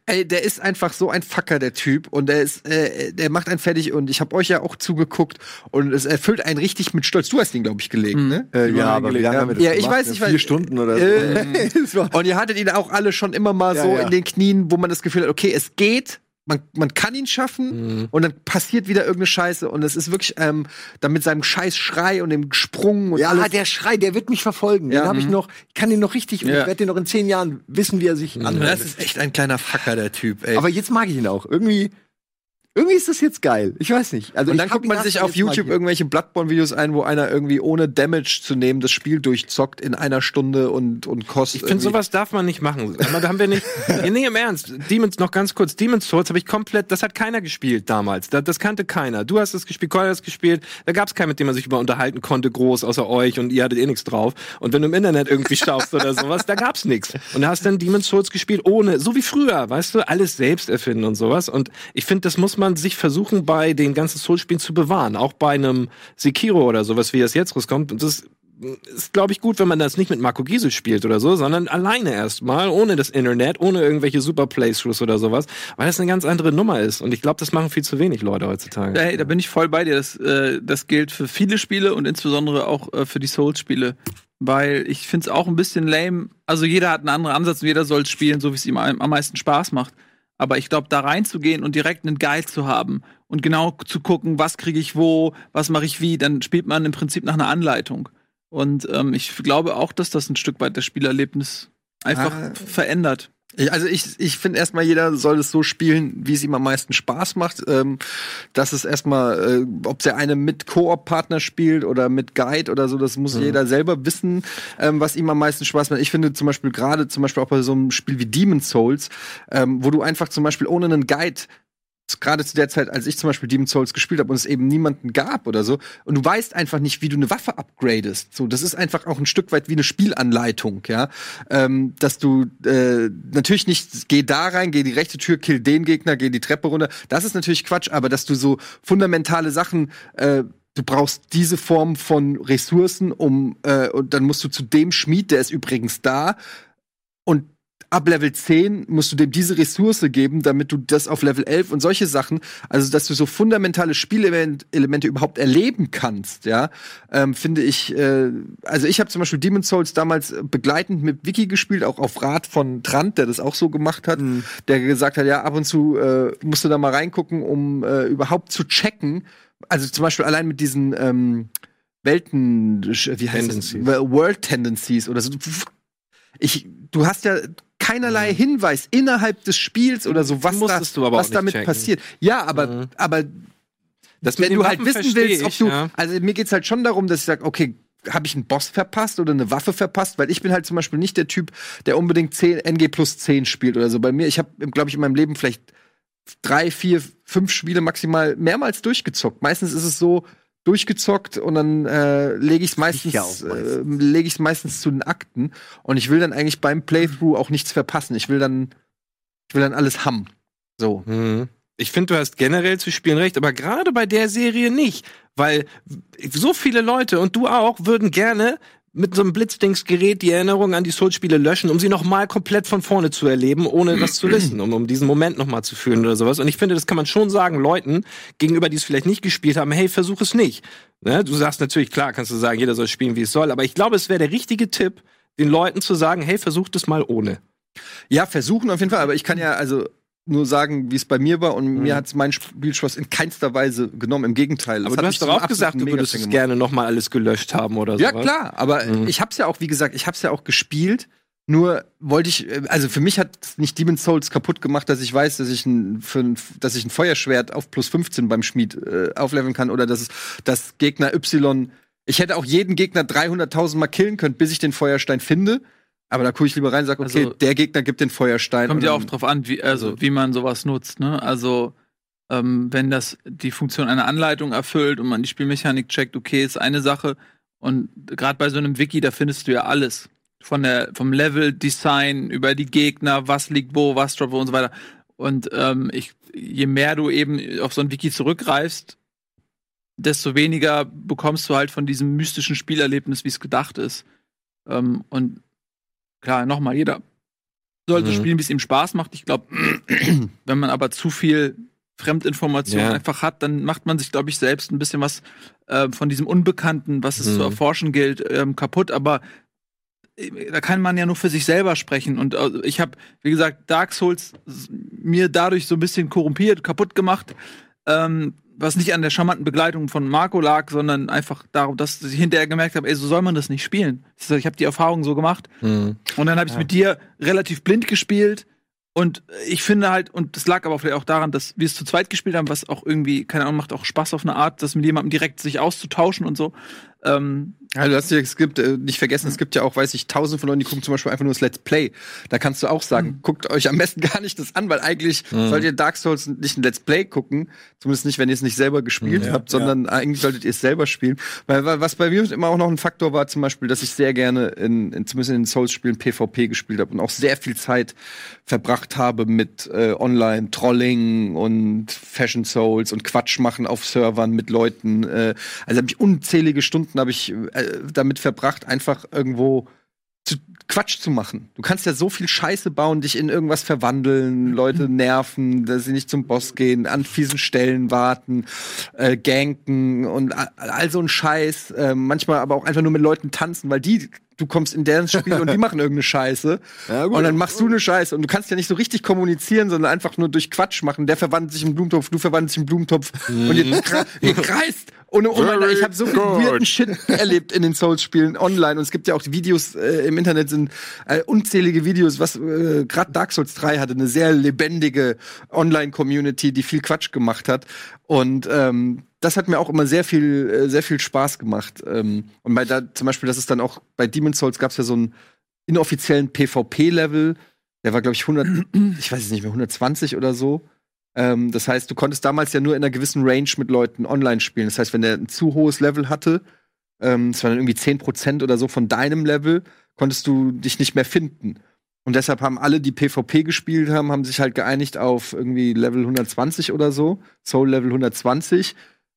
Ey, der ist einfach so ein Fucker, der Typ. Und der ist, äh, der macht einen fertig. Und ich habe euch ja auch zugeguckt. Und es erfüllt einen richtig mit Stolz. Du hast ihn, glaube ich, gelegt, ne? Äh, ja, aber wie lange haben wir das Ja, ich gemacht? weiß, ich weiß. Vier Stunden oder *laughs* so. Äh, und ihr hattet ihn auch alle schon immer mal Ja, so ja. in den Knien, wo man das Gefühl hat, okay, es geht. Man, man kann ihn schaffen und dann passiert wieder irgendeine Scheiße und es ist wirklich ähm, dann mit seinem scheiß Schrei und dem Sprung und Ja, alles. der Schrei, der wird mich verfolgen. Den Ja. habe ich noch, ich kann den noch richtig, und Ja. ich werde den noch in zehn Jahren wissen, wie er sich anhört. das ist echt ein kleiner Fucker, der Typ, ey. Aber jetzt mag ich ihn auch. Irgendwie, irgendwie ist das jetzt geil. Ich weiß nicht. Also und dann guckt man sich auf YouTube irgendwelche Bloodborne-Videos ein, wo einer irgendwie ohne Damage zu nehmen das Spiel durchzockt in einer Stunde und, und kostet. Ich finde, sowas darf man nicht machen. Da haben wir nicht. *laughs* nee, im Ernst. Demons, noch ganz kurz. Demon's Souls habe ich komplett, das hat keiner gespielt damals. Das, das kannte keiner. Du hast es gespielt, Colin hat es gespielt. Da gab es keinen, mit dem man sich über unterhalten konnte, groß, außer euch und ihr hattet eh nichts drauf. Und wenn du im Internet irgendwie schaust oder sowas, da gab's nichts. Und da hast dann Demon's Souls gespielt, ohne, so wie früher, weißt du, alles selbst erfinden und sowas. Und ich finde, das muss man sich versuchen, bei den ganzen Souls-Spielen zu bewahren. Auch bei einem Sekiro oder sowas, wie das jetzt rauskommt. Und das ist, glaube ich, gut, wenn man das nicht mit Marco Giesel spielt oder so, sondern alleine erstmal, ohne das Internet, ohne irgendwelche super Playthroughs oder sowas, weil das eine ganz andere Nummer ist. Und ich glaube, das machen viel zu wenig Leute heutzutage. Hey, da bin ich voll bei dir. Das, äh, das gilt für viele Spiele und insbesondere auch äh, für die Souls-Spiele. Weil ich finde es auch ein bisschen lame. Also jeder hat einen anderen Ansatz und jeder soll es spielen, so wie es ihm am meisten Spaß macht. Aber ich glaube, da reinzugehen und direkt einen Guide zu haben und genau zu gucken, was kriege ich wo, was mache ich wie, dann spielt man im Prinzip nach einer Anleitung. Und ähm, ich glaube auch, dass das ein Stück weit das Spielerlebnis einfach Ah. verändert. Also ich, ich finde erstmal, jeder soll es so spielen, wie es ihm am meisten Spaß macht. Ähm, das ist erstmal, äh, ob der eine mit Koop-Partner spielt oder mit Guide oder so, das muss jeder selber wissen, ähm, was ihm am meisten Spaß macht. Ich finde zum Beispiel gerade, zum Beispiel auch bei so einem Spiel wie Demon's Souls, ähm, wo du einfach zum Beispiel ohne einen Guide gerade zu der Zeit, als ich zum Beispiel Demon's Souls gespielt habe und es eben niemanden gab oder so, und du weißt einfach nicht, wie du eine Waffe upgradest. So, das ist einfach auch ein Stück weit wie eine Spielanleitung, ja, ähm, dass du äh, natürlich nicht geh da rein, geh die rechte Tür, kill den Gegner, geh die Treppe runter. Das ist natürlich Quatsch, aber dass du so fundamentale Sachen äh, Du brauchst diese Form von Ressourcen, um äh, und dann musst du zu dem Schmied, der ist übrigens da, ab Level 10 musst du dem diese Ressource geben, damit du das auf Level 11 und solche Sachen, also dass du so fundamentale Spielelemente überhaupt erleben kannst, ja, ähm, finde ich, äh, also ich habe zum Beispiel Demon's Souls damals begleitend mit Wiki gespielt, auch auf Rat von Trant, der das auch so gemacht hat, der gesagt hat, ja, ab und zu äh, musst du da mal reingucken, um äh, überhaupt zu checken, also zum Beispiel allein mit diesen ähm, Welten, wie heißt Tendencies. das? World Tendencies oder so. Ich, du hast ja keinerlei Hinweis innerhalb des Spiels oder so, was, da, was damit checken. passiert. Ja, aber, aber Das wenn du halt Waffen wissen versteh willst, ob ich, du. ja. Also mir geht's halt schon darum, dass ich sage, okay, habe ich einen Boss verpasst oder eine Waffe verpasst? Weil ich bin halt zum Beispiel nicht der Typ, der unbedingt 10, NG plus 10 spielt oder so. Bei mir, ich habe, glaube ich, in meinem Leben vielleicht drei, vier, fünf Spiele maximal mehrmals durchgezockt. Meistens ist es so durchgezockt und dann äh, lege ich es meistens, ja auch äh, lege ich es meistens zu den Akten und ich will dann eigentlich beim Playthrough auch nichts verpassen. Ich will dann, ich will dann alles haben. So. Mhm. Ich finde, du hast generell zu spielen recht, aber gerade bei der Serie nicht. Weil so viele Leute und du auch würden gerne mit so einem Blitzdingsgerät die Erinnerung an die Souls-Spiele löschen, um sie noch mal komplett von vorne zu erleben, ohne das zu wissen, um, um diesen Moment noch mal zu fühlen oder sowas. Und ich finde, das kann man schon sagen, Leuten gegenüber, die es vielleicht nicht gespielt haben, hey, versuch es nicht. Ne? Du sagst natürlich, klar, kannst du sagen, jeder soll spielen, wie es soll, aber ich glaube, es wäre der richtige Tipp, den Leuten zu sagen, hey, versucht es mal ohne. Ja, versuchen auf jeden Fall, aber ich kann ja also nur sagen, wie es bei mir war und Mhm. mir hat es mein Spielspaß in keinster Weise genommen. Im Gegenteil. Es Aber du hast doch auch gesagt, du würdest es gerne noch mal alles gelöscht haben oder Ja, sowas. klar, aber Mhm. ich hab's ja auch, wie gesagt, ich hab's ja auch gespielt. Nur wollte ich, äh, also für mich hat nicht Demon's Souls kaputt gemacht, dass ich weiß, dass ich ein, für ein, dass ich ein Feuerschwert auf plus 15 beim Schmied äh, aufleveln kann oder dass es, dass Gegner Y, ich hätte auch jeden Gegner 300.000 Mal killen können, bis ich den Feuerstein finde. Aber da gucke ich lieber rein und sage, okay, Also- der Gegner gibt den Feuerstein. Kommt ja auch drauf an, wie, also, wie man sowas nutzt, ne? Also, ähm, wenn das die Funktion einer Anleitung erfüllt und man die Spielmechanik checkt, okay, ist eine Sache. Und gerade bei so einem Wiki, da findest du ja alles. Von der, vom Level-Design über die Gegner, was liegt wo, was droppt wo und so weiter. Und ähm, ich, je mehr du eben auf so ein Wiki zurückgreifst, desto weniger bekommst du halt von diesem mystischen Spielerlebnis, wie es gedacht ist. Ähm, und klar, nochmal, jeder sollte Mhm. spielen, wie es ihm Spaß macht. Ich glaube, *clears throat* wenn man aber zu viel Fremdinformation Ja. einfach hat, dann macht man sich, glaube ich, selbst ein bisschen was äh, von diesem Unbekannten, was es Mhm. zu erforschen gilt, ähm, kaputt. Aber äh, da kann man ja nur für sich selber sprechen. Und äh, ich habe, wie gesagt, Dark Souls mir dadurch so ein bisschen korrumpiert, kaputt gemacht. Ähm, was nicht an der charmanten Begleitung von Marco lag, sondern einfach darum, dass ich hinterher gemerkt habe, ey, so soll man das nicht spielen. Ich habe die Erfahrung so gemacht. Mhm. Und dann habe ich Ja. mit dir relativ blind gespielt. Und ich finde halt, und das lag aber vielleicht auch daran, dass wir es zu zweit gespielt haben, was auch irgendwie, keine Ahnung, macht auch Spaß auf eine Art, das mit jemandem direkt sich auszutauschen und so. Ähm, Ja, du hast ja, es gibt, äh, nicht vergessen, es gibt ja auch, weiß ich, tausend von Leuten, die gucken zum Beispiel einfach nur das Let's Play. Da kannst du auch sagen, guckt euch am besten *laughs* gar nicht das an, weil eigentlich solltet ihr Dark Souls nicht ein Let's Play gucken. Zumindest nicht, wenn ihr es nicht selber gespielt habt, sondern eigentlich solltet ihr es selber spielen. Weil, weil was bei mir immer auch noch ein Faktor war, zum Beispiel, dass ich sehr gerne in, in zumindest in den Souls-Spielen PvP gespielt habe und auch sehr viel Zeit verbracht habe mit äh, Online-Trolling und Fashion Souls und Quatsch machen auf Servern mit Leuten. Äh, also habe ich unzählige Stunden habe ich äh, damit verbracht, einfach irgendwo zu Quatsch zu machen. Du kannst ja so viel Scheiße bauen, dich in irgendwas verwandeln, Leute nerven, dass sie nicht zum Boss gehen, an fiesen Stellen warten, äh, ganken und a- all so ein Scheiß. Äh, manchmal aber auch einfach nur mit Leuten tanzen, weil die, du kommst in deren Spiel und die machen irgendeine Scheiße. *laughs* Ja, und dann machst du eine Scheiße und du kannst ja nicht so richtig kommunizieren, sondern einfach nur durch Quatsch machen. Der verwandelt sich in Blumentopf, du verwandelst dich in Blumentopf und ihr, kre- ihr kreist. Und, und meine, ich habe so viel weirden Shit erlebt in den Souls-Spielen online und es gibt ja auch die Videos äh, im Internet sind äh, unzählige Videos, was äh, gerade Dark Souls 3 hatte eine sehr lebendige Online-Community, die viel Quatsch gemacht hat und ähm, das hat mir auch immer sehr viel äh, sehr viel Spaß gemacht ähm, und bei da zum Beispiel, das ist dann auch bei Demon's Souls gab es ja so einen inoffiziellen PvP-Level, der war glaube ich 100, *clears throat* ich weiß es nicht mehr 120 oder so. Ähm, das heißt, du konntest damals ja nur in einer gewissen Range mit Leuten online spielen. Das heißt, wenn der ein zu hohes Level hatte, ähm, das war dann irgendwie 10% oder so von deinem Level, konntest du dich nicht mehr finden. Und deshalb haben alle, die PvP gespielt haben, haben sich halt geeinigt auf irgendwie Level 120 oder so, Soul Level 120.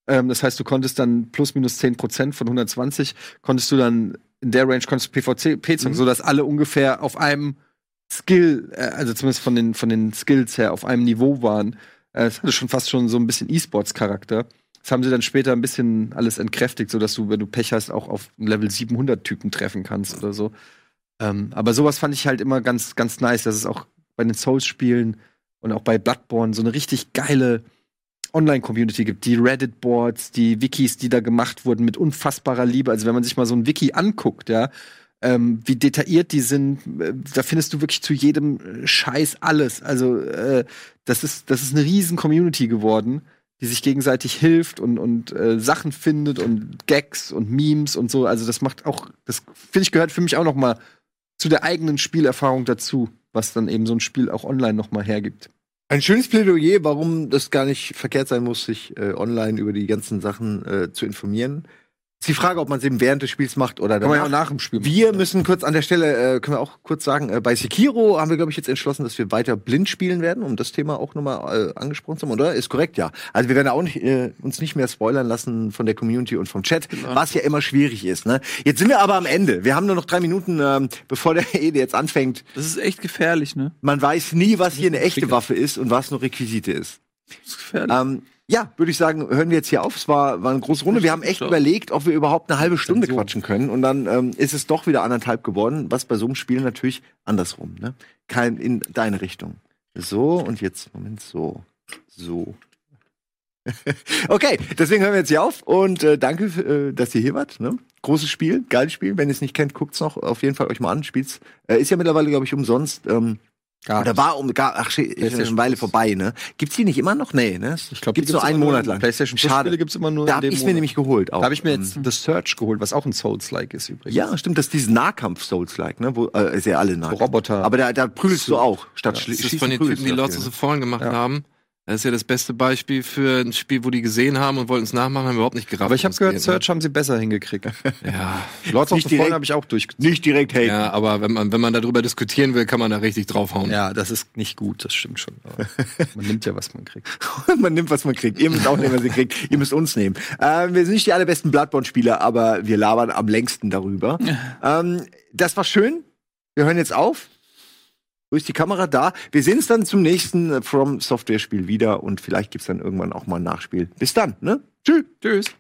Ähm, das heißt, du konntest dann plus minus 10% von 120, konntest du dann in der Range konntest du PvP zocken, Mhm. sodass alle ungefähr auf einem Skill, äh, also zumindest von den, von den Skills her auf einem Niveau waren. Äh, Es hatte schon fast schon so ein bisschen E-Sports-Charakter. Das haben sie dann später ein bisschen alles entkräftigt, sodass du, wenn du Pech hast, auch auf Level 700 Typen treffen kannst oder so. Ähm, aber sowas fand ich halt immer ganz, ganz nice, dass es auch bei den Souls-Spielen und auch bei Bloodborne so eine richtig geile Online-Community gibt. Die Reddit-Boards, die Wikis, die da gemacht wurden mit unfassbarer Liebe. Also wenn man sich mal so ein Wiki anguckt, ja, ähm, wie detailliert die sind. Äh, Da findest du wirklich zu jedem Scheiß alles. Also äh, das ist das ist eine riesen Community geworden, die sich gegenseitig hilft und und äh, Sachen findet und Gags und Memes und so. Also das macht auch, das finde ich gehört für mich auch noch mal zu der eigenen Spielerfahrung dazu, was dann eben so ein Spiel auch online noch mal hergibt. Ein schönes Plädoyer, warum das gar nicht verkehrt sein muss, sich äh, online über die ganzen Sachen äh, zu informieren. Ist die Frage, ob man es eben während des Spiels macht oder Kann man ja danach. auch nach dem Spiel. machen. Wir müssen kurz an der Stelle, äh, können wir auch kurz sagen, äh, bei Sekiro haben wir, glaube ich, jetzt entschlossen, dass wir weiter blind spielen werden, um das Thema auch nochmal äh, angesprochen zu haben, oder? Ist korrekt, ja. Also wir werden auch nicht, äh, uns nicht mehr spoilern lassen von der Community und vom Chat, was ja immer schwierig ist. Ne? Jetzt sind wir aber am Ende. Wir haben nur noch drei Minuten, ähm, bevor der *laughs* Ede jetzt anfängt. Das ist echt gefährlich, ne? Man weiß nie, was hier eine echte Waffe ist und was nur Requisite ist. Das ist gefährlich. Ähm, ja, würde ich sagen, hören wir jetzt hier auf. Es war, war eine große Runde. Wir haben echt Ja. überlegt, ob wir überhaupt eine halbe Stunde quatschen können. Und dann ähm, ist es doch wieder anderthalb geworden, was bei so einem Spiel natürlich andersrum, ne? Kein in deine Richtung. So, und jetzt, Moment, so. So. *laughs* okay, deswegen hören wir jetzt hier auf und äh, danke, äh, dass ihr hier wart. Ne? Großes Spiel, geiles Spiel. Wenn ihr es nicht kennt, guckt's noch auf jeden Fall euch mal an. Spielt's. Äh, ist ja mittlerweile, glaube ich, umsonst. Ähm, Gar oder war um gar, ach, ist ja eine PlayStation Weile vorbei, ne? Gibt's die nicht immer noch? Nee, ne? Ich glaube, gibt's nur einen Monat lang. PlayStation Schade. Gibt's immer nur Da in hab dem ich's mir Monat. nämlich geholt. Auch. Da habe ich mir jetzt Ähm, The Search geholt, was auch ein Souls-like ist übrigens. Ja, stimmt, das ist dieses Nahkampf-Souls-like, ne? Wo, äh, ist ja alle Nahkampf. Roboter. Aber da, da prügelst du auch, statt Ja. Das ist von den Typen, die Lords of dafür, the Fallen gemacht Ja. haben. Das ist ja das beste Beispiel für ein Spiel, wo die gesehen haben und wollten es nachmachen, haben überhaupt nicht gerafft. Aber ich habe gehört, geht, Search haben sie besser hingekriegt. Ne? Ja, Lords of the Fallen habe ich auch durchgezogen. ne? Nicht direkt haten. ja, aber wenn man, wenn man darüber diskutieren will, kann man da richtig draufhauen. Ja, das ist nicht gut, das stimmt schon. Aber man nimmt ja, was man kriegt. *laughs* man nimmt, was man kriegt. Ihr müsst auch nehmen, was ihr kriegt. Ihr müsst uns nehmen. Ähm, wir sind nicht die allerbesten Bloodborne-Spieler, aber wir labern am längsten darüber. ähm, das war schön. Wir hören jetzt auf. Wo ist die Kamera da? Wir sehen uns dann zum nächsten äh, From Software Spiel wieder und vielleicht gibt's dann irgendwann auch mal ein Nachspiel. Bis dann, ne? Tschüss. Tschüss.